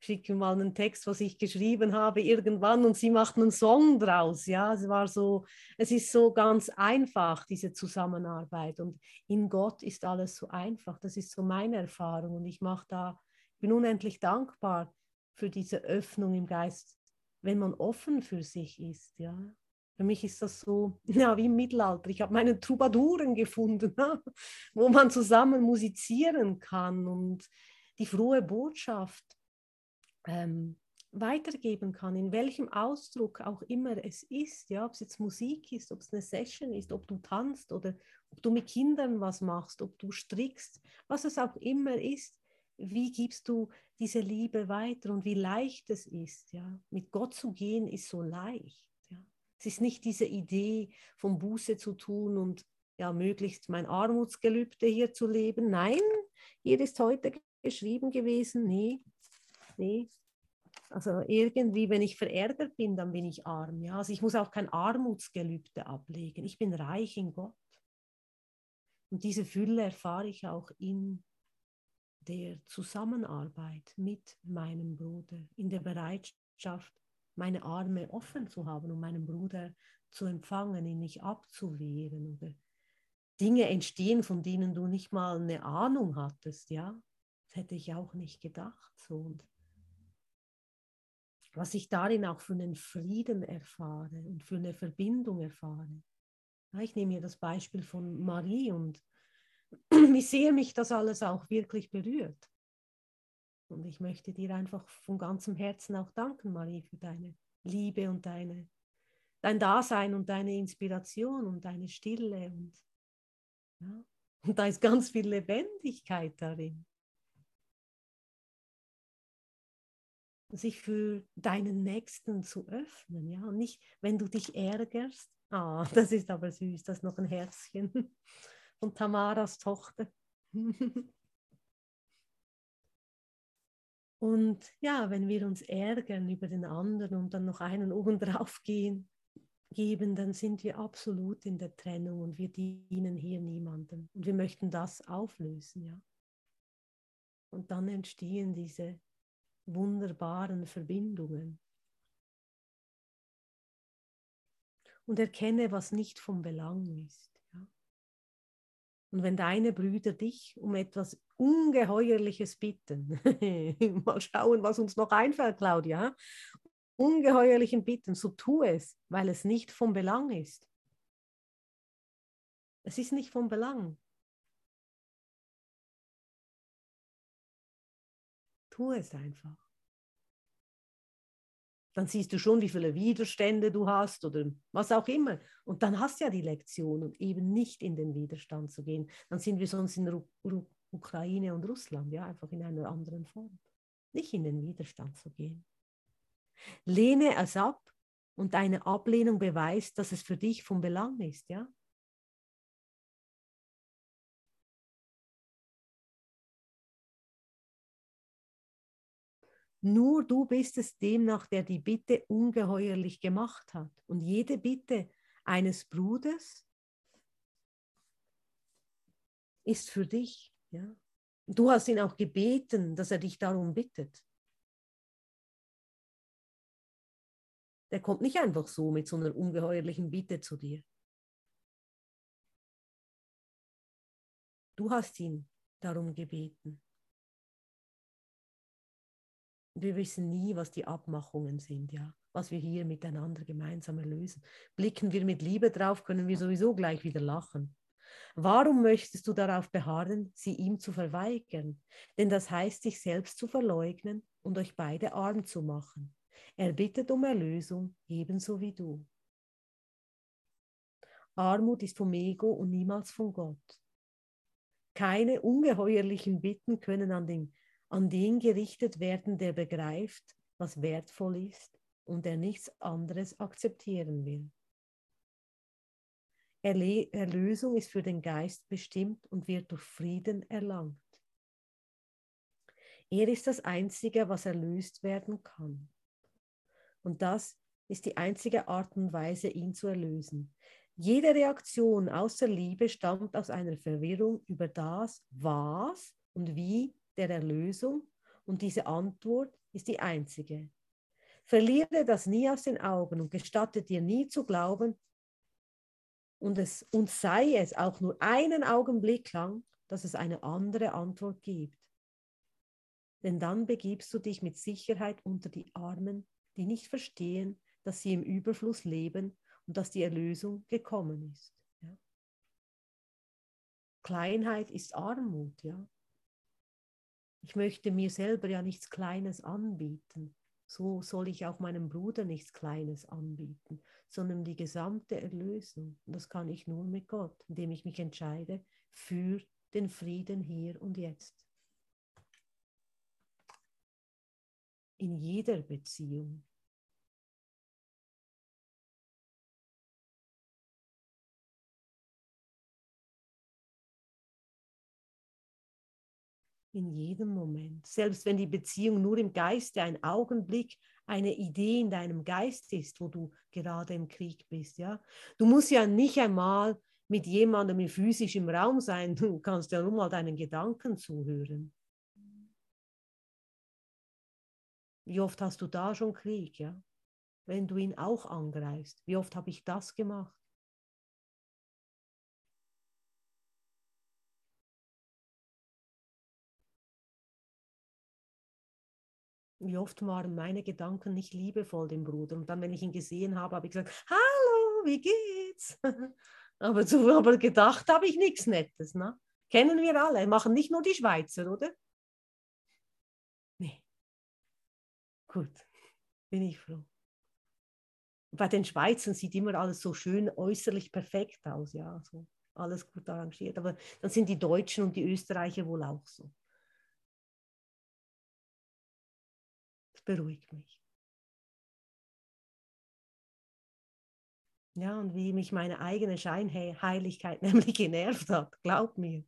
schicke mal einen Text, was ich geschrieben habe irgendwann und sie macht einen Song draus. Ja, es war so, es ist so ganz einfach, diese Zusammenarbeit. Und in Gott ist alles so einfach. Das ist so meine Erfahrung. Und ich mache da, bin unendlich dankbar für diese Öffnung im Geist, wenn man offen für sich ist. Ja. Für mich ist das so, ja, wie im Mittelalter. Ich habe meine Troubadouren gefunden, wo man zusammen musizieren kann und die frohe Botschaft ähm, weitergeben kann, in welchem Ausdruck auch immer es ist, ja, ob es jetzt Musik ist, ob es eine Session ist, ob du tanzt oder ob du mit Kindern was machst, ob du strickst, was es auch immer ist, wie gibst du diese Liebe weiter und wie leicht es ist, ja, mit Gott zu gehen ist so leicht. Es ist nicht diese Idee vom Buße zu tun und ja, möglichst mein Armutsgelübde hier zu leben. Nein, hier ist heute geschrieben gewesen, nee, nee. Also irgendwie, wenn ich verärgert bin, dann bin ich arm. Ja? Also ich muss auch kein Armutsgelübde ablegen. Ich bin reich in Gott. Und diese Fülle erfahre ich auch in der Zusammenarbeit mit meinem Bruder, in der Bereitschaft, meine Arme offen zu haben und meinen Bruder zu empfangen, ihn nicht abzuwehren oder Dinge entstehen, von denen du nicht mal eine Ahnung hattest, ja. Das hätte ich auch nicht gedacht. So. Und was ich darin auch für einen Frieden erfahre und für eine Verbindung erfahre. ich nehme mir das Beispiel von Marie und wie sehr mich das alles auch wirklich berührt. Und ich möchte dir einfach von ganzem Herzen auch danken, Marie, für deine Liebe und deine, dein Dasein und deine Inspiration und deine Stille. Und, ja, und da ist ganz viel Lebendigkeit darin. sich für deinen Nächsten zu öffnen, ja, und nicht, wenn du dich ärgerst, ah, das ist aber süß, das ist noch ein Herzchen von Tamaras Tochter. Und ja, wenn wir uns ärgern über den anderen und dann noch einen obendrauf gehen, geben, dann sind wir absolut in der Trennung und wir dienen hier niemandem. Und wir möchten das auflösen, ja. Und dann entstehen diese wunderbaren Verbindungen. Und erkenne, was nicht vom Belang ist. Ja? Und wenn deine Brüder dich um etwas Ungeheuerliches bitten, mal schauen, was uns noch einfällt, Claudia, ungeheuerlichen Bitten, so tu es, weil es nicht vom Belang ist. Es ist nicht vom Belang. Tu es einfach. Dann siehst du schon, wie viele Widerstände du hast oder was auch immer. Und dann hast du ja die Lektion und eben nicht in den Widerstand zu gehen. Dann sind wir sonst in Ru Ru Ukraine und Russland, ja, einfach in einer anderen Form. Nicht in den Widerstand zu gehen. Lehne es ab und deine Ablehnung beweist, dass es für dich von Belang ist, ja. Nur du bist es demnach, der die Bitte ungeheuerlich gemacht hat. Und jede Bitte eines Bruders ist für dich. Ja? Du hast ihn auch gebeten, dass er dich darum bittet. Der kommt nicht einfach so mit so einer ungeheuerlichen Bitte zu dir. Du hast ihn darum gebeten. Wir wissen nie, was die Abmachungen sind, ja, was wir hier miteinander gemeinsam erlösen. Blicken wir mit Liebe drauf, können wir sowieso gleich wieder lachen. Warum möchtest du darauf beharren, sie ihm zu verweigern? Denn das heißt, sich selbst zu verleugnen und euch beide arm zu machen. Er bittet um Erlösung, ebenso wie du. Armut ist vom Ego und niemals von Gott. Keine ungeheuerlichen Bitten können an den, an den gerichtet werden, der begreift, was wertvoll ist und der nichts anderes akzeptieren will. Erle Erlösung ist für den Geist bestimmt und wird durch Frieden erlangt. Er ist das Einzige, was erlöst werden kann. Und das ist die einzige Art und Weise, ihn zu erlösen. Jede Reaktion außer Liebe stammt aus einer Verwirrung über das, was und wie der Erlösung und diese Antwort ist die einzige. Verliere das nie aus den Augen und gestatte dir nie zu glauben, und, es, und sei es auch nur einen Augenblick lang, dass es eine andere Antwort gibt. Denn dann begibst du dich mit Sicherheit unter die Armen, die nicht verstehen, dass sie im Überfluss leben und dass die Erlösung gekommen ist. Ja. Kleinheit ist Armut, ja. Ich möchte mir selber ja nichts Kleines anbieten. So soll ich auch meinem Bruder nichts Kleines anbieten, sondern die gesamte Erlösung. Und das kann ich nur mit Gott, indem ich mich entscheide für den Frieden hier und jetzt. In jeder Beziehung. In jedem Moment. Selbst wenn die Beziehung nur im Geiste ein Augenblick eine Idee in deinem Geist ist, wo du gerade im Krieg bist. Ja? Du musst ja nicht einmal mit jemandem physisch im Raum sein, du kannst ja nur mal deinen Gedanken zuhören. Wie oft hast du da schon Krieg, ja? Wenn du ihn auch angreifst. Wie oft habe ich das gemacht? Wie oft waren meine Gedanken nicht liebevoll dem Bruder. Und dann, wenn ich ihn gesehen habe, habe ich gesagt, hallo, wie geht's? aber, so, aber gedacht habe ich nichts Nettes. Ne? Kennen wir alle, machen nicht nur die Schweizer, oder? Nee. Gut, bin ich froh. Bei den Schweizern sieht immer alles so schön äußerlich perfekt aus, ja, so alles gut arrangiert. Aber dann sind die Deutschen und die Österreicher wohl auch so. Beruhigt mich. Ja, und wie mich meine eigene Scheinheiligkeit nämlich genervt hat, glaub mir.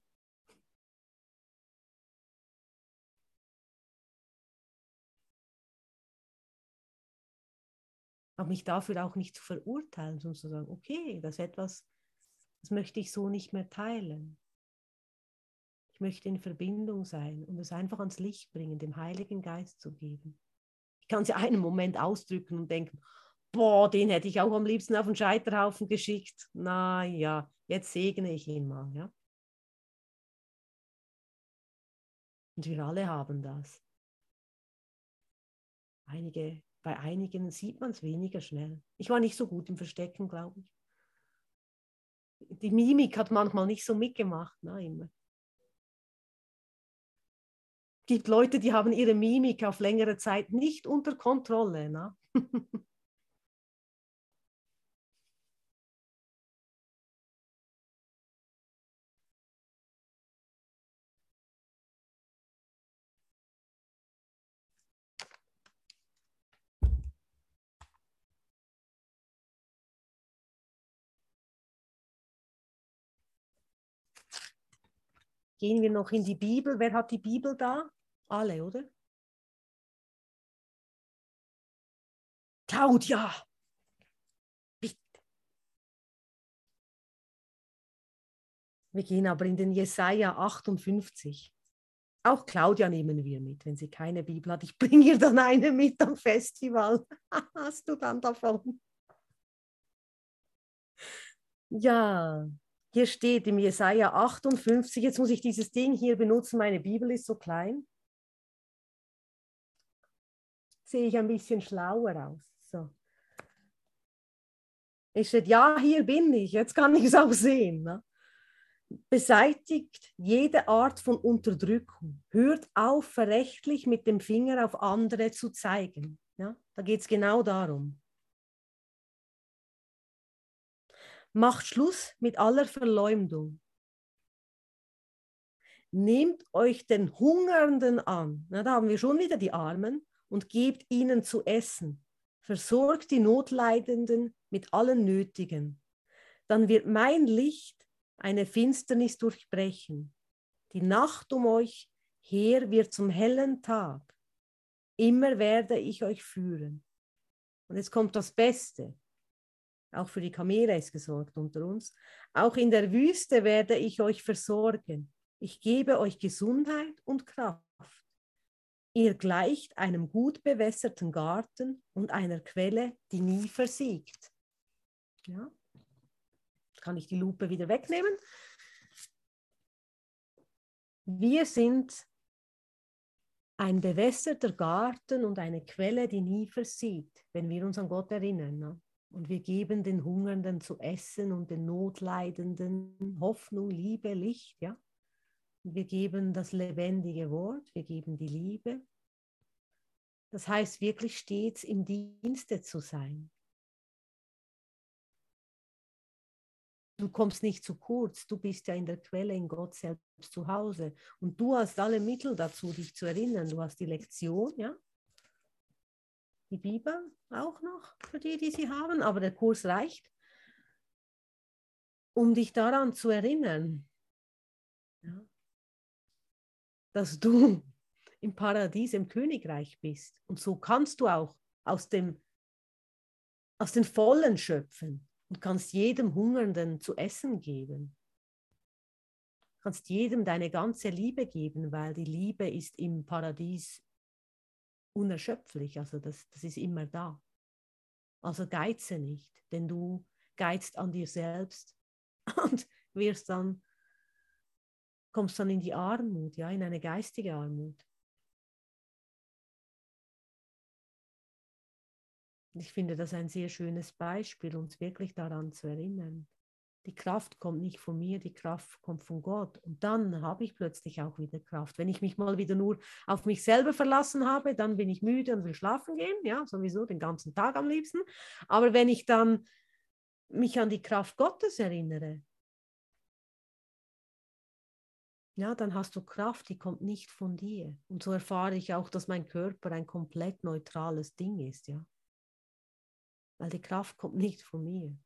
Aber mich dafür auch nicht zu verurteilen, sondern zu sagen, okay, das ist etwas, das möchte ich so nicht mehr teilen. Ich möchte in Verbindung sein und es einfach ans Licht bringen, dem Heiligen Geist zu geben. Kann ja einen Moment ausdrücken und denken, boah, den hätte ich auch am liebsten auf den Scheiterhaufen geschickt. Na ja, jetzt segne ich ihn mal, ja. Und wir alle haben das. Einige, bei einigen sieht man es weniger schnell. Ich war nicht so gut im Verstecken, glaube ich. Die Mimik hat manchmal nicht so mitgemacht, na, immer gibt Leute, die haben ihre Mimik auf längere Zeit nicht unter Kontrolle. Ne? Gehen wir noch in die Bibel. Wer hat die Bibel da? Alle, oder? Claudia! Bitte. Wir gehen aber in den Jesaja 58. Auch Claudia nehmen wir mit, wenn sie keine Bibel hat. Ich bringe ihr dann eine mit am Festival. Hast du dann davon? Ja, hier steht im Jesaja 58, jetzt muss ich dieses Ding hier benutzen, meine Bibel ist so klein. Sehe ich ein bisschen schlauer aus. So. Es steht, ja, hier bin ich, jetzt kann ich es auch sehen. Ne? Beseitigt jede Art von Unterdrückung. Hört auf, verrechtlich mit dem Finger auf andere zu zeigen. Ja? Da geht es genau darum. Macht Schluss mit aller Verleumdung. Nehmt euch den Hungernden an. Na, da haben wir schon wieder die Armen und gebt ihnen zu essen. Versorgt die Notleidenden mit allen Nötigen. Dann wird mein Licht eine Finsternis durchbrechen. Die Nacht um euch her wird zum hellen Tag. Immer werde ich euch führen. Und jetzt kommt das Beste. Auch für die Kamele ist gesorgt unter uns. Auch in der Wüste werde ich euch versorgen. Ich gebe euch Gesundheit und Kraft. Ihr gleicht einem gut bewässerten Garten und einer Quelle, die nie versiegt. Ja. Kann ich die Lupe wieder wegnehmen? Wir sind ein bewässerter Garten und eine Quelle, die nie versiegt, wenn wir uns an Gott erinnern. Ne? Und wir geben den Hungernden zu essen und den Notleidenden Hoffnung, Liebe, Licht, ja. Und wir geben das lebendige Wort, wir geben die Liebe. Das heißt, wirklich stets im Dienste zu sein. Du kommst nicht zu kurz, du bist ja in der Quelle in Gott selbst zu Hause. Und du hast alle Mittel dazu, dich zu erinnern. Du hast die Lektion, ja, die Bibel auch noch für die, die sie haben, aber der Kurs reicht, um dich daran zu erinnern, ja, dass du im Paradies, im Königreich bist. Und so kannst du auch aus, dem, aus den Vollen schöpfen und kannst jedem Hungernden zu essen geben. Kannst jedem deine ganze Liebe geben, weil die Liebe ist im Paradies unerschöpflich, also das, das ist immer da. Also geize nicht, denn du geizt an dir selbst und wirst dann, kommst dann in die Armut, ja, in eine geistige Armut. Ich finde das ein sehr schönes Beispiel, uns wirklich daran zu erinnern. Die Kraft kommt nicht von mir, die Kraft kommt von Gott. Und dann habe ich plötzlich auch wieder Kraft. Wenn ich mich mal wieder nur auf mich selber verlassen habe, dann bin ich müde und will schlafen gehen, ja, sowieso den ganzen Tag am liebsten. Aber wenn ich dann mich an die Kraft Gottes erinnere, ja, dann hast du Kraft, die kommt nicht von dir. Und so erfahre ich auch, dass mein Körper ein komplett neutrales Ding ist, ja. Weil die Kraft kommt nicht von mir.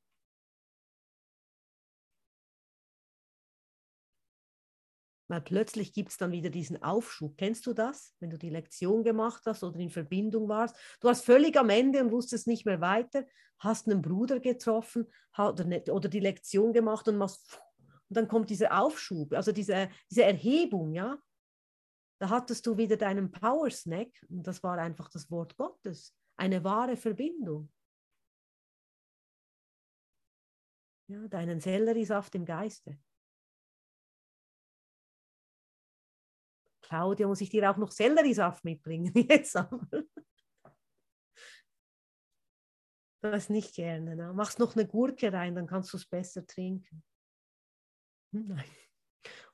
Weil plötzlich gibt es dann wieder diesen Aufschub. Kennst du das, wenn du die Lektion gemacht hast oder in Verbindung warst? Du warst völlig am Ende und wusstest nicht mehr weiter, hast einen Bruder getroffen oder die Lektion gemacht und machst und dann kommt dieser Aufschub, also diese, diese Erhebung, ja. Da hattest du wieder deinen Power Snack und das war einfach das Wort Gottes, eine wahre Verbindung. Ja, deinen Selleriesaft im Geiste. Claudia, muss ich dir auch noch Selleriesaft mitbringen jetzt aber. Das nicht gerne. Ne? Machst noch eine Gurke rein, dann kannst du es besser trinken. Hm, nein.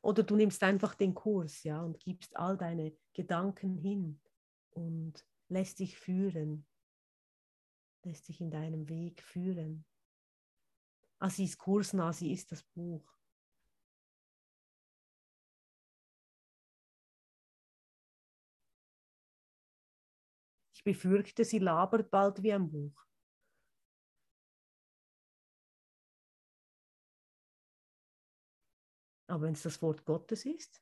Oder du nimmst einfach den Kurs, ja, und gibst all deine Gedanken hin und lässt dich führen, lässt dich in deinem Weg führen. Assis Kurs, Nasi ist das Buch. Befürchte, sie labert bald wie ein Buch. Aber wenn es das Wort Gottes ist,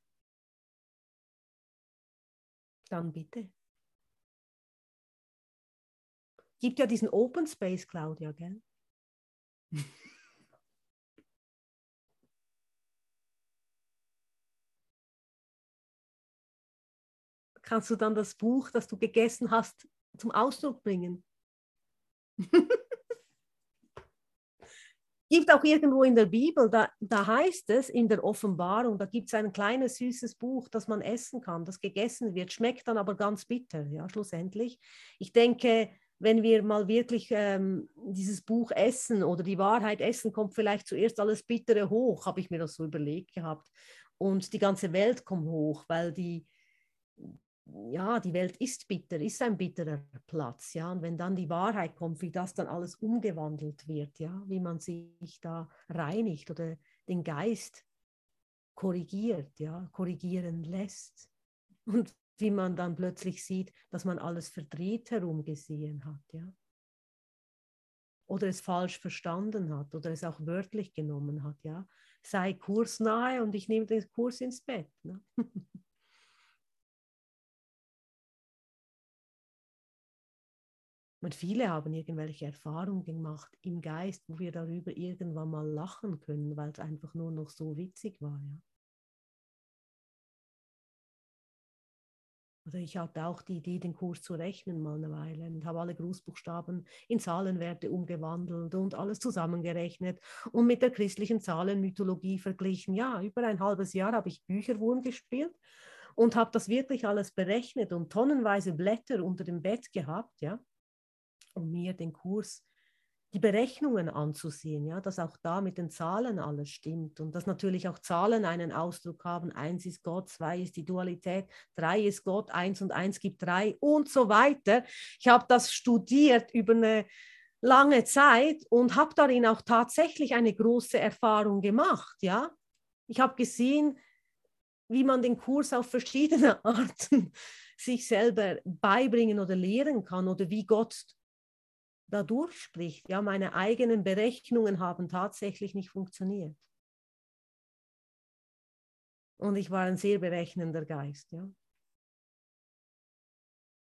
dann bitte. Gibt ja diesen Open Space, Claudia, gell? kannst du dann das Buch, das du gegessen hast, zum Ausdruck bringen. gibt auch irgendwo in der Bibel, da, da heißt es in der Offenbarung, da gibt es ein kleines süßes Buch, das man essen kann, das gegessen wird, schmeckt dann aber ganz bitter, ja, schlussendlich. Ich denke, wenn wir mal wirklich ähm, dieses Buch essen oder die Wahrheit essen, kommt vielleicht zuerst alles Bittere hoch, habe ich mir das so überlegt gehabt. Und die ganze Welt kommt hoch, weil die, ja, die Welt ist bitter, ist ein bitterer Platz, ja. Und wenn dann die Wahrheit kommt, wie das dann alles umgewandelt wird, ja, wie man sich da reinigt oder den Geist korrigiert, ja, korrigieren lässt. Und wie man dann plötzlich sieht, dass man alles verdreht herumgesehen hat, ja. Oder es falsch verstanden hat oder es auch wörtlich genommen hat, ja. Sei kursnahe und ich nehme den Kurs ins Bett. Ne? Und viele haben irgendwelche Erfahrungen gemacht im Geist, wo wir darüber irgendwann mal lachen können, weil es einfach nur noch so witzig war. Ja? Oder ich hatte auch die Idee, den Kurs zu rechnen mal eine Weile und habe alle Großbuchstaben in Zahlenwerte umgewandelt und alles zusammengerechnet und mit der christlichen Zahlenmythologie verglichen. Ja, über ein halbes Jahr habe ich Bücherwurm gespielt und habe das wirklich alles berechnet und tonnenweise Blätter unter dem Bett gehabt, ja um mir den Kurs, die Berechnungen anzusehen, ja, dass auch da mit den Zahlen alles stimmt und dass natürlich auch Zahlen einen Ausdruck haben. Eins ist Gott, zwei ist die Dualität, drei ist Gott, eins und eins gibt drei und so weiter. Ich habe das studiert über eine lange Zeit und habe darin auch tatsächlich eine große Erfahrung gemacht, ja. Ich habe gesehen, wie man den Kurs auf verschiedene Arten sich selber beibringen oder lehren kann oder wie Gott da durchspricht. Ja, meine eigenen Berechnungen haben tatsächlich nicht funktioniert. Und ich war ein sehr berechnender Geist. Ja.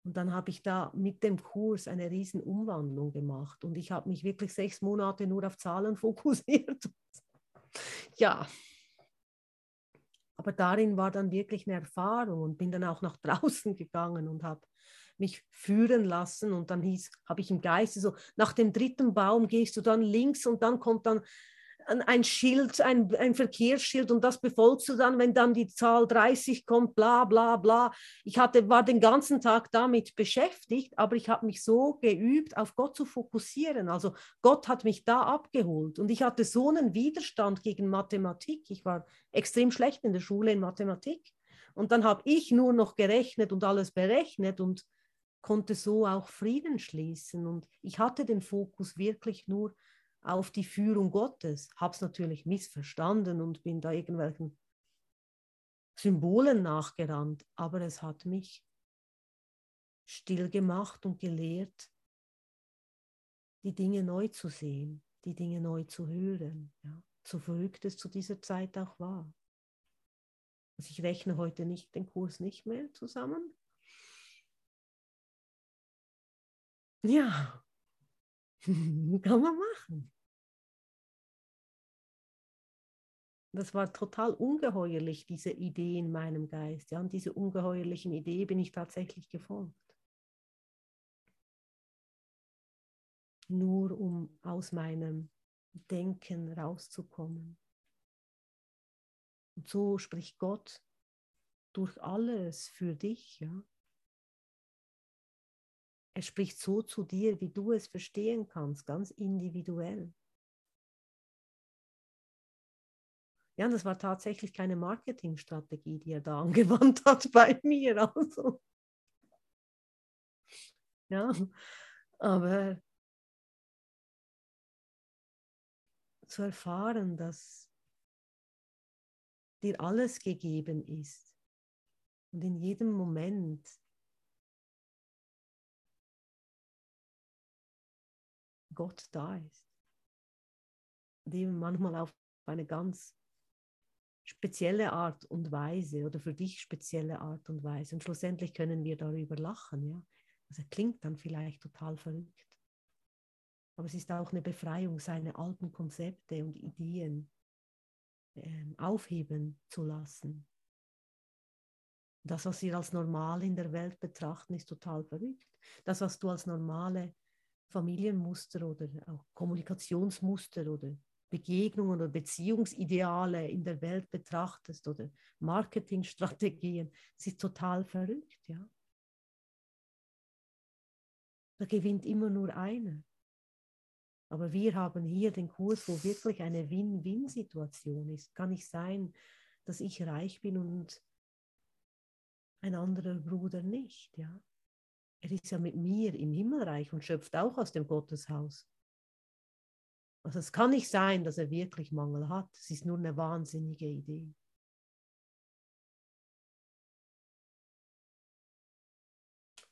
Und dann habe ich da mit dem Kurs eine riesen Umwandlung gemacht. Und ich habe mich wirklich sechs Monate nur auf Zahlen fokussiert. ja. Aber darin war dann wirklich eine Erfahrung und bin dann auch nach draußen gegangen und habe mich führen lassen. Und dann hieß, habe ich im Geiste so, nach dem dritten Baum gehst du dann links und dann kommt dann ein Schild, ein, ein Verkehrsschild und das befolgst du dann, wenn dann die Zahl 30 kommt, bla bla bla. Ich hatte, war den ganzen Tag damit beschäftigt, aber ich habe mich so geübt, auf Gott zu fokussieren. Also Gott hat mich da abgeholt und ich hatte so einen Widerstand gegen Mathematik. Ich war extrem schlecht in der Schule in Mathematik. Und dann habe ich nur noch gerechnet und alles berechnet und konnte so auch Frieden schließen. Und ich hatte den Fokus wirklich nur auf die Führung Gottes, habe es natürlich missverstanden und bin da irgendwelchen Symbolen nachgerannt, aber es hat mich still gemacht und gelehrt, die Dinge neu zu sehen, die Dinge neu zu hören. Ja. So verrückt es zu dieser Zeit auch war. Also ich rechne heute nicht den Kurs nicht mehr zusammen, Ja, kann man machen. Das war total ungeheuerlich, diese Idee in meinem Geist. Ja, und diese ungeheuerlichen Idee bin ich tatsächlich gefolgt. Nur um aus meinem Denken rauszukommen. Und so spricht Gott durch alles für dich, ja. Er spricht so zu dir, wie du es verstehen kannst, ganz individuell. Ja, das war tatsächlich keine Marketingstrategie, die er da angewandt hat bei mir. Also. Ja, aber zu erfahren, dass dir alles gegeben ist und in jedem Moment Gott da ist. Eben manchmal auf eine ganz spezielle Art und Weise oder für dich spezielle Art und Weise. Und schlussendlich können wir darüber lachen. Ja? Also klingt dann vielleicht total verrückt. Aber es ist auch eine Befreiung, seine alten Konzepte und Ideen äh, aufheben zu lassen. Das, was wir als normal in der Welt betrachten, ist total verrückt. Das, was du als normale Familienmuster oder auch Kommunikationsmuster oder Begegnungen oder Beziehungsideale in der Welt betrachtest oder Marketingstrategien, es ist total verrückt, ja. Da gewinnt immer nur einer. Aber wir haben hier den Kurs, wo wirklich eine Win-Win-Situation ist. Kann nicht sein, dass ich reich bin und ein anderer Bruder nicht, ja. Er ist ja mit mir im Himmelreich und schöpft auch aus dem Gotteshaus. Also es kann nicht sein, dass er wirklich Mangel hat. Es ist nur eine wahnsinnige Idee.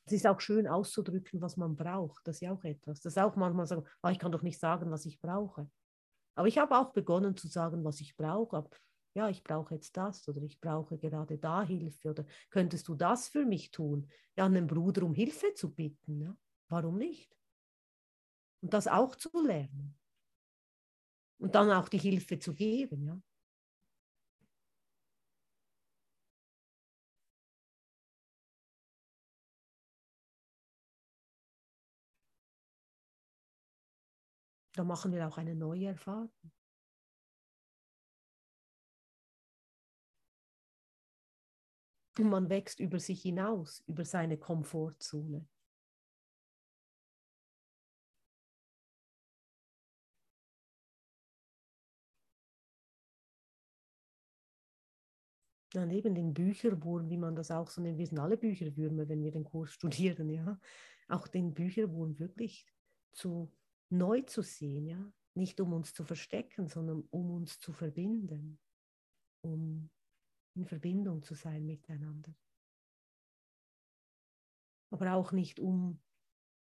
Es ist auch schön auszudrücken, was man braucht. Das ist ja auch etwas. Das ist auch manchmal sagen, oh, ich kann doch nicht sagen, was ich brauche. Aber ich habe auch begonnen zu sagen, was ich brauche. Ja, ich brauche jetzt das oder ich brauche gerade da Hilfe oder könntest du das für mich tun? Ja, einen Bruder um Hilfe zu bitten. Ja? Warum nicht? Und das auch zu lernen. Und dann auch die Hilfe zu geben. Ja? Da machen wir auch eine neue Erfahrung. Und man wächst über sich hinaus, über seine Komfortzone. Dann eben den Bücherwurm, wie man das auch so nennt. Wir sind alle Bücherwürmer, wenn wir den Kurs studieren, ja. Auch den Bücherwurm wirklich zu neu zu sehen, ja, nicht um uns zu verstecken, sondern um uns zu verbinden, um in Verbindung zu sein miteinander. Aber auch nicht um,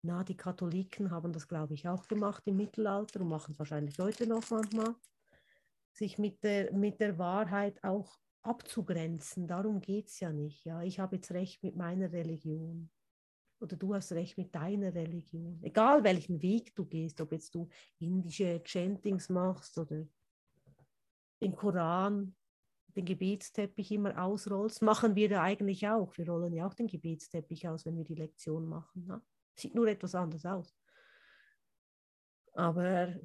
na, die Katholiken haben das, glaube ich, auch gemacht im Mittelalter und machen es wahrscheinlich heute noch manchmal, sich mit der, mit der Wahrheit auch abzugrenzen. Darum geht es ja nicht. Ja? Ich habe jetzt recht mit meiner Religion oder du hast recht mit deiner Religion. Egal welchen Weg du gehst, ob jetzt du indische Chantings machst oder den Koran, den Gebetsteppich immer ausrollst, machen wir ja eigentlich auch. Wir rollen ja auch den Gebetsteppich aus, wenn wir die Lektion machen. Ne? Sieht nur etwas anders aus. Aber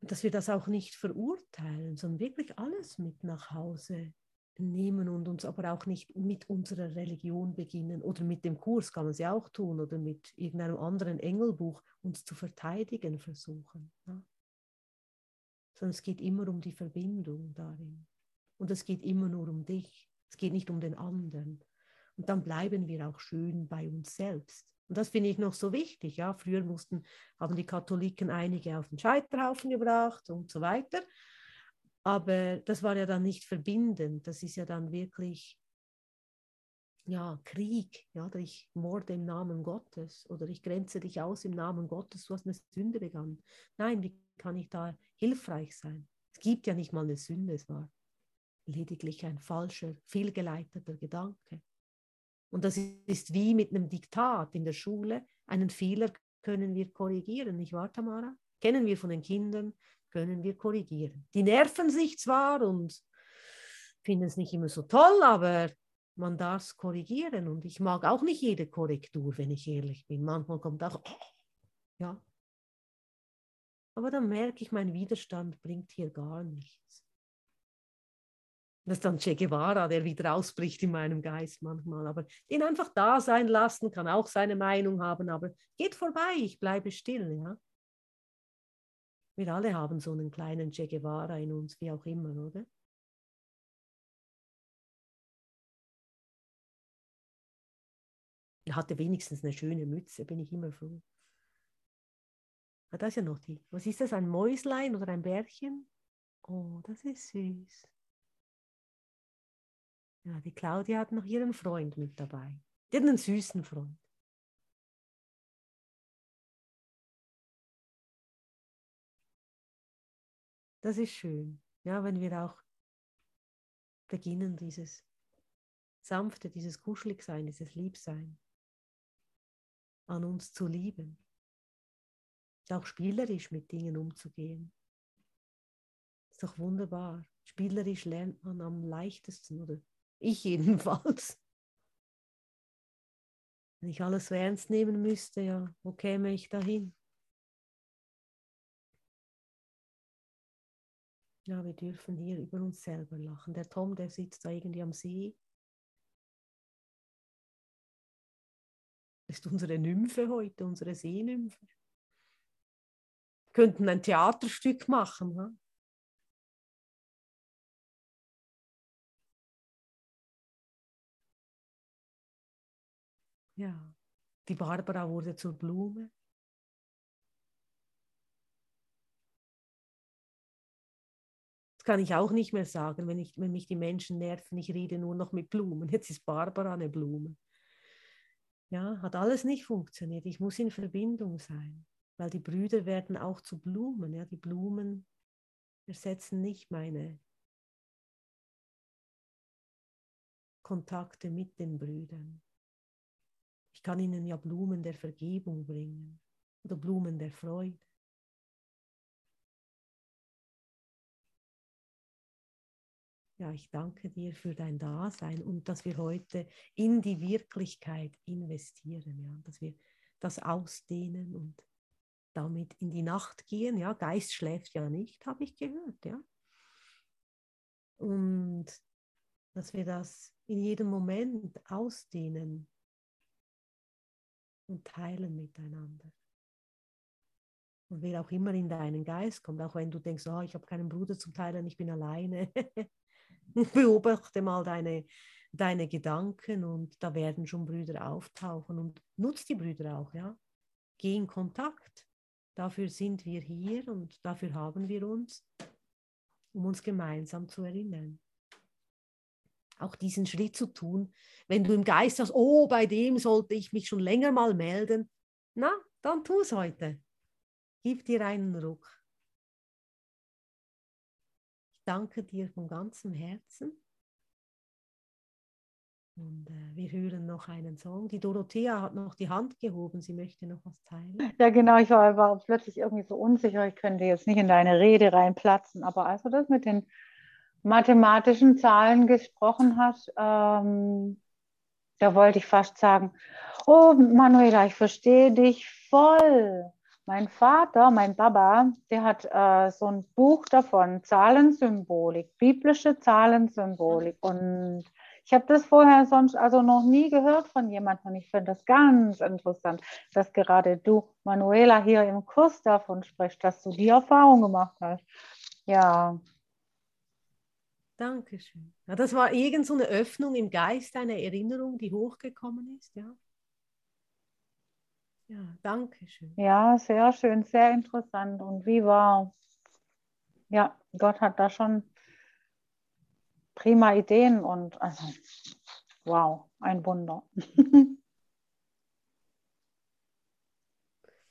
dass wir das auch nicht verurteilen, sondern wirklich alles mit nach Hause nehmen und uns aber auch nicht mit unserer Religion beginnen oder mit dem Kurs kann man es ja auch tun oder mit irgendeinem anderen Engelbuch uns zu verteidigen versuchen. Ja? Sondern es geht immer um die Verbindung darin. Und es geht immer nur um dich. Es geht nicht um den anderen. Und dann bleiben wir auch schön bei uns selbst. Und das finde ich noch so wichtig. Ja, früher mussten, haben die Katholiken einige auf den Scheiterhaufen gebracht und so weiter. Aber das war ja dann nicht verbindend. Das ist ja dann wirklich ja, Krieg. Ja, ich morde im Namen Gottes oder ich grenze dich aus im Namen Gottes. Du hast eine Sünde begangen. Nein, wie kann ich da hilfreich sein? Es gibt ja nicht mal eine Sünde. Es war lediglich ein falscher, fehlgeleiteter Gedanke. Und das ist wie mit einem Diktat in der Schule. Einen Fehler können wir korrigieren, nicht wahr, Tamara? Kennen wir von den Kindern können wir korrigieren. Die nerven sich zwar und finden es nicht immer so toll, aber man darf es korrigieren. Und ich mag auch nicht jede Korrektur, wenn ich ehrlich bin. Manchmal kommt auch, ja. Aber dann merke ich, mein Widerstand bringt hier gar nichts. Das ist dann Che Guevara, der wieder ausbricht in meinem Geist manchmal. Aber den einfach da sein lassen, kann auch seine Meinung haben, aber geht vorbei, ich bleibe still. Ja? Wir alle haben so einen kleinen Che Guevara in uns, wie auch immer, oder? Er hatte wenigstens eine schöne Mütze, bin ich immer froh. Ah, da ist ja noch die. Was ist das, ein Mäuslein oder ein Bärchen? Oh, das ist süß. Ja, die Claudia hat noch ihren Freund mit dabei. Die hat einen süßen Freund. Das ist schön. Ja, wenn wir auch beginnen, dieses Sanfte, dieses Kuscheligsein, dieses Liebsein an uns zu lieben. Auch spielerisch mit Dingen umzugehen. Ist doch wunderbar. Spielerisch lernt man am leichtesten, oder ich jedenfalls. Wenn ich alles so ernst nehmen müsste, ja, wo käme ich dahin? Ja, wir dürfen hier über uns selber lachen. Der Tom, der sitzt da irgendwie am See. Das ist unsere Nymphe heute, unsere Seenymphe. Könnten ein Theaterstück machen. Ha? Ja, die Barbara wurde zur Blume. Das kann ich auch nicht mehr sagen, wenn, ich, wenn mich die Menschen nerven. Ich rede nur noch mit Blumen. Jetzt ist Barbara eine Blume. Ja, hat alles nicht funktioniert. Ich muss in Verbindung sein, weil die Brüder werden auch zu Blumen. Ja, die Blumen ersetzen nicht meine Kontakte mit den Brüdern. Kann ihnen ja Blumen der Vergebung bringen oder Blumen der Freude. Ja, ich danke dir für dein Dasein und dass wir heute in die Wirklichkeit investieren, ja, dass wir das ausdehnen und damit in die Nacht gehen. Ja, Geist schläft ja nicht, habe ich gehört, ja. Und dass wir das in jedem Moment ausdehnen und teilen miteinander. Und wer auch immer in deinen Geist kommt, auch wenn du denkst, oh, ich habe keinen Bruder zum Teilen, ich bin alleine, beobachte mal deine, deine Gedanken und da werden schon Brüder auftauchen und nutzt die Brüder auch, ja. Geh in Kontakt. Dafür sind wir hier und dafür haben wir uns, um uns gemeinsam zu erinnern auch diesen Schritt zu tun. Wenn du im Geist hast, oh, bei dem sollte ich mich schon länger mal melden, na, dann tu es heute. Gib dir einen Ruck. Ich danke dir von ganzem Herzen. Und äh, wir hören noch einen Song. Die Dorothea hat noch die Hand gehoben. Sie möchte noch was teilen. Ja, genau. Ich war, war plötzlich irgendwie so unsicher. Ich könnte jetzt nicht in deine Rede reinplatzen. Aber also das mit den mathematischen Zahlen gesprochen hast, ähm, da wollte ich fast sagen, oh Manuela, ich verstehe dich voll. Mein Vater, mein Papa, der hat äh, so ein Buch davon, Zahlensymbolik, biblische Zahlensymbolik. Und ich habe das vorher sonst also noch nie gehört von jemandem. Und ich finde das ganz interessant, dass gerade du, Manuela, hier im Kurs davon sprichst, dass du die Erfahrung gemacht hast. Ja, Dankeschön. Ja, das war irgend so eine Öffnung im Geist, eine Erinnerung, die hochgekommen ist, ja. Ja, danke schön. Ja, sehr schön, sehr interessant. Und wie war, ja, Gott hat da schon prima Ideen und also, wow, ein Wunder.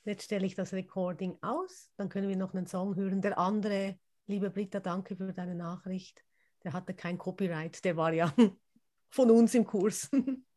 Jetzt stelle ich das Recording aus, dann können wir noch einen Song hören. Der andere, liebe Britta, danke für deine Nachricht der hatte kein Copyright, der war ja von uns im Kurs.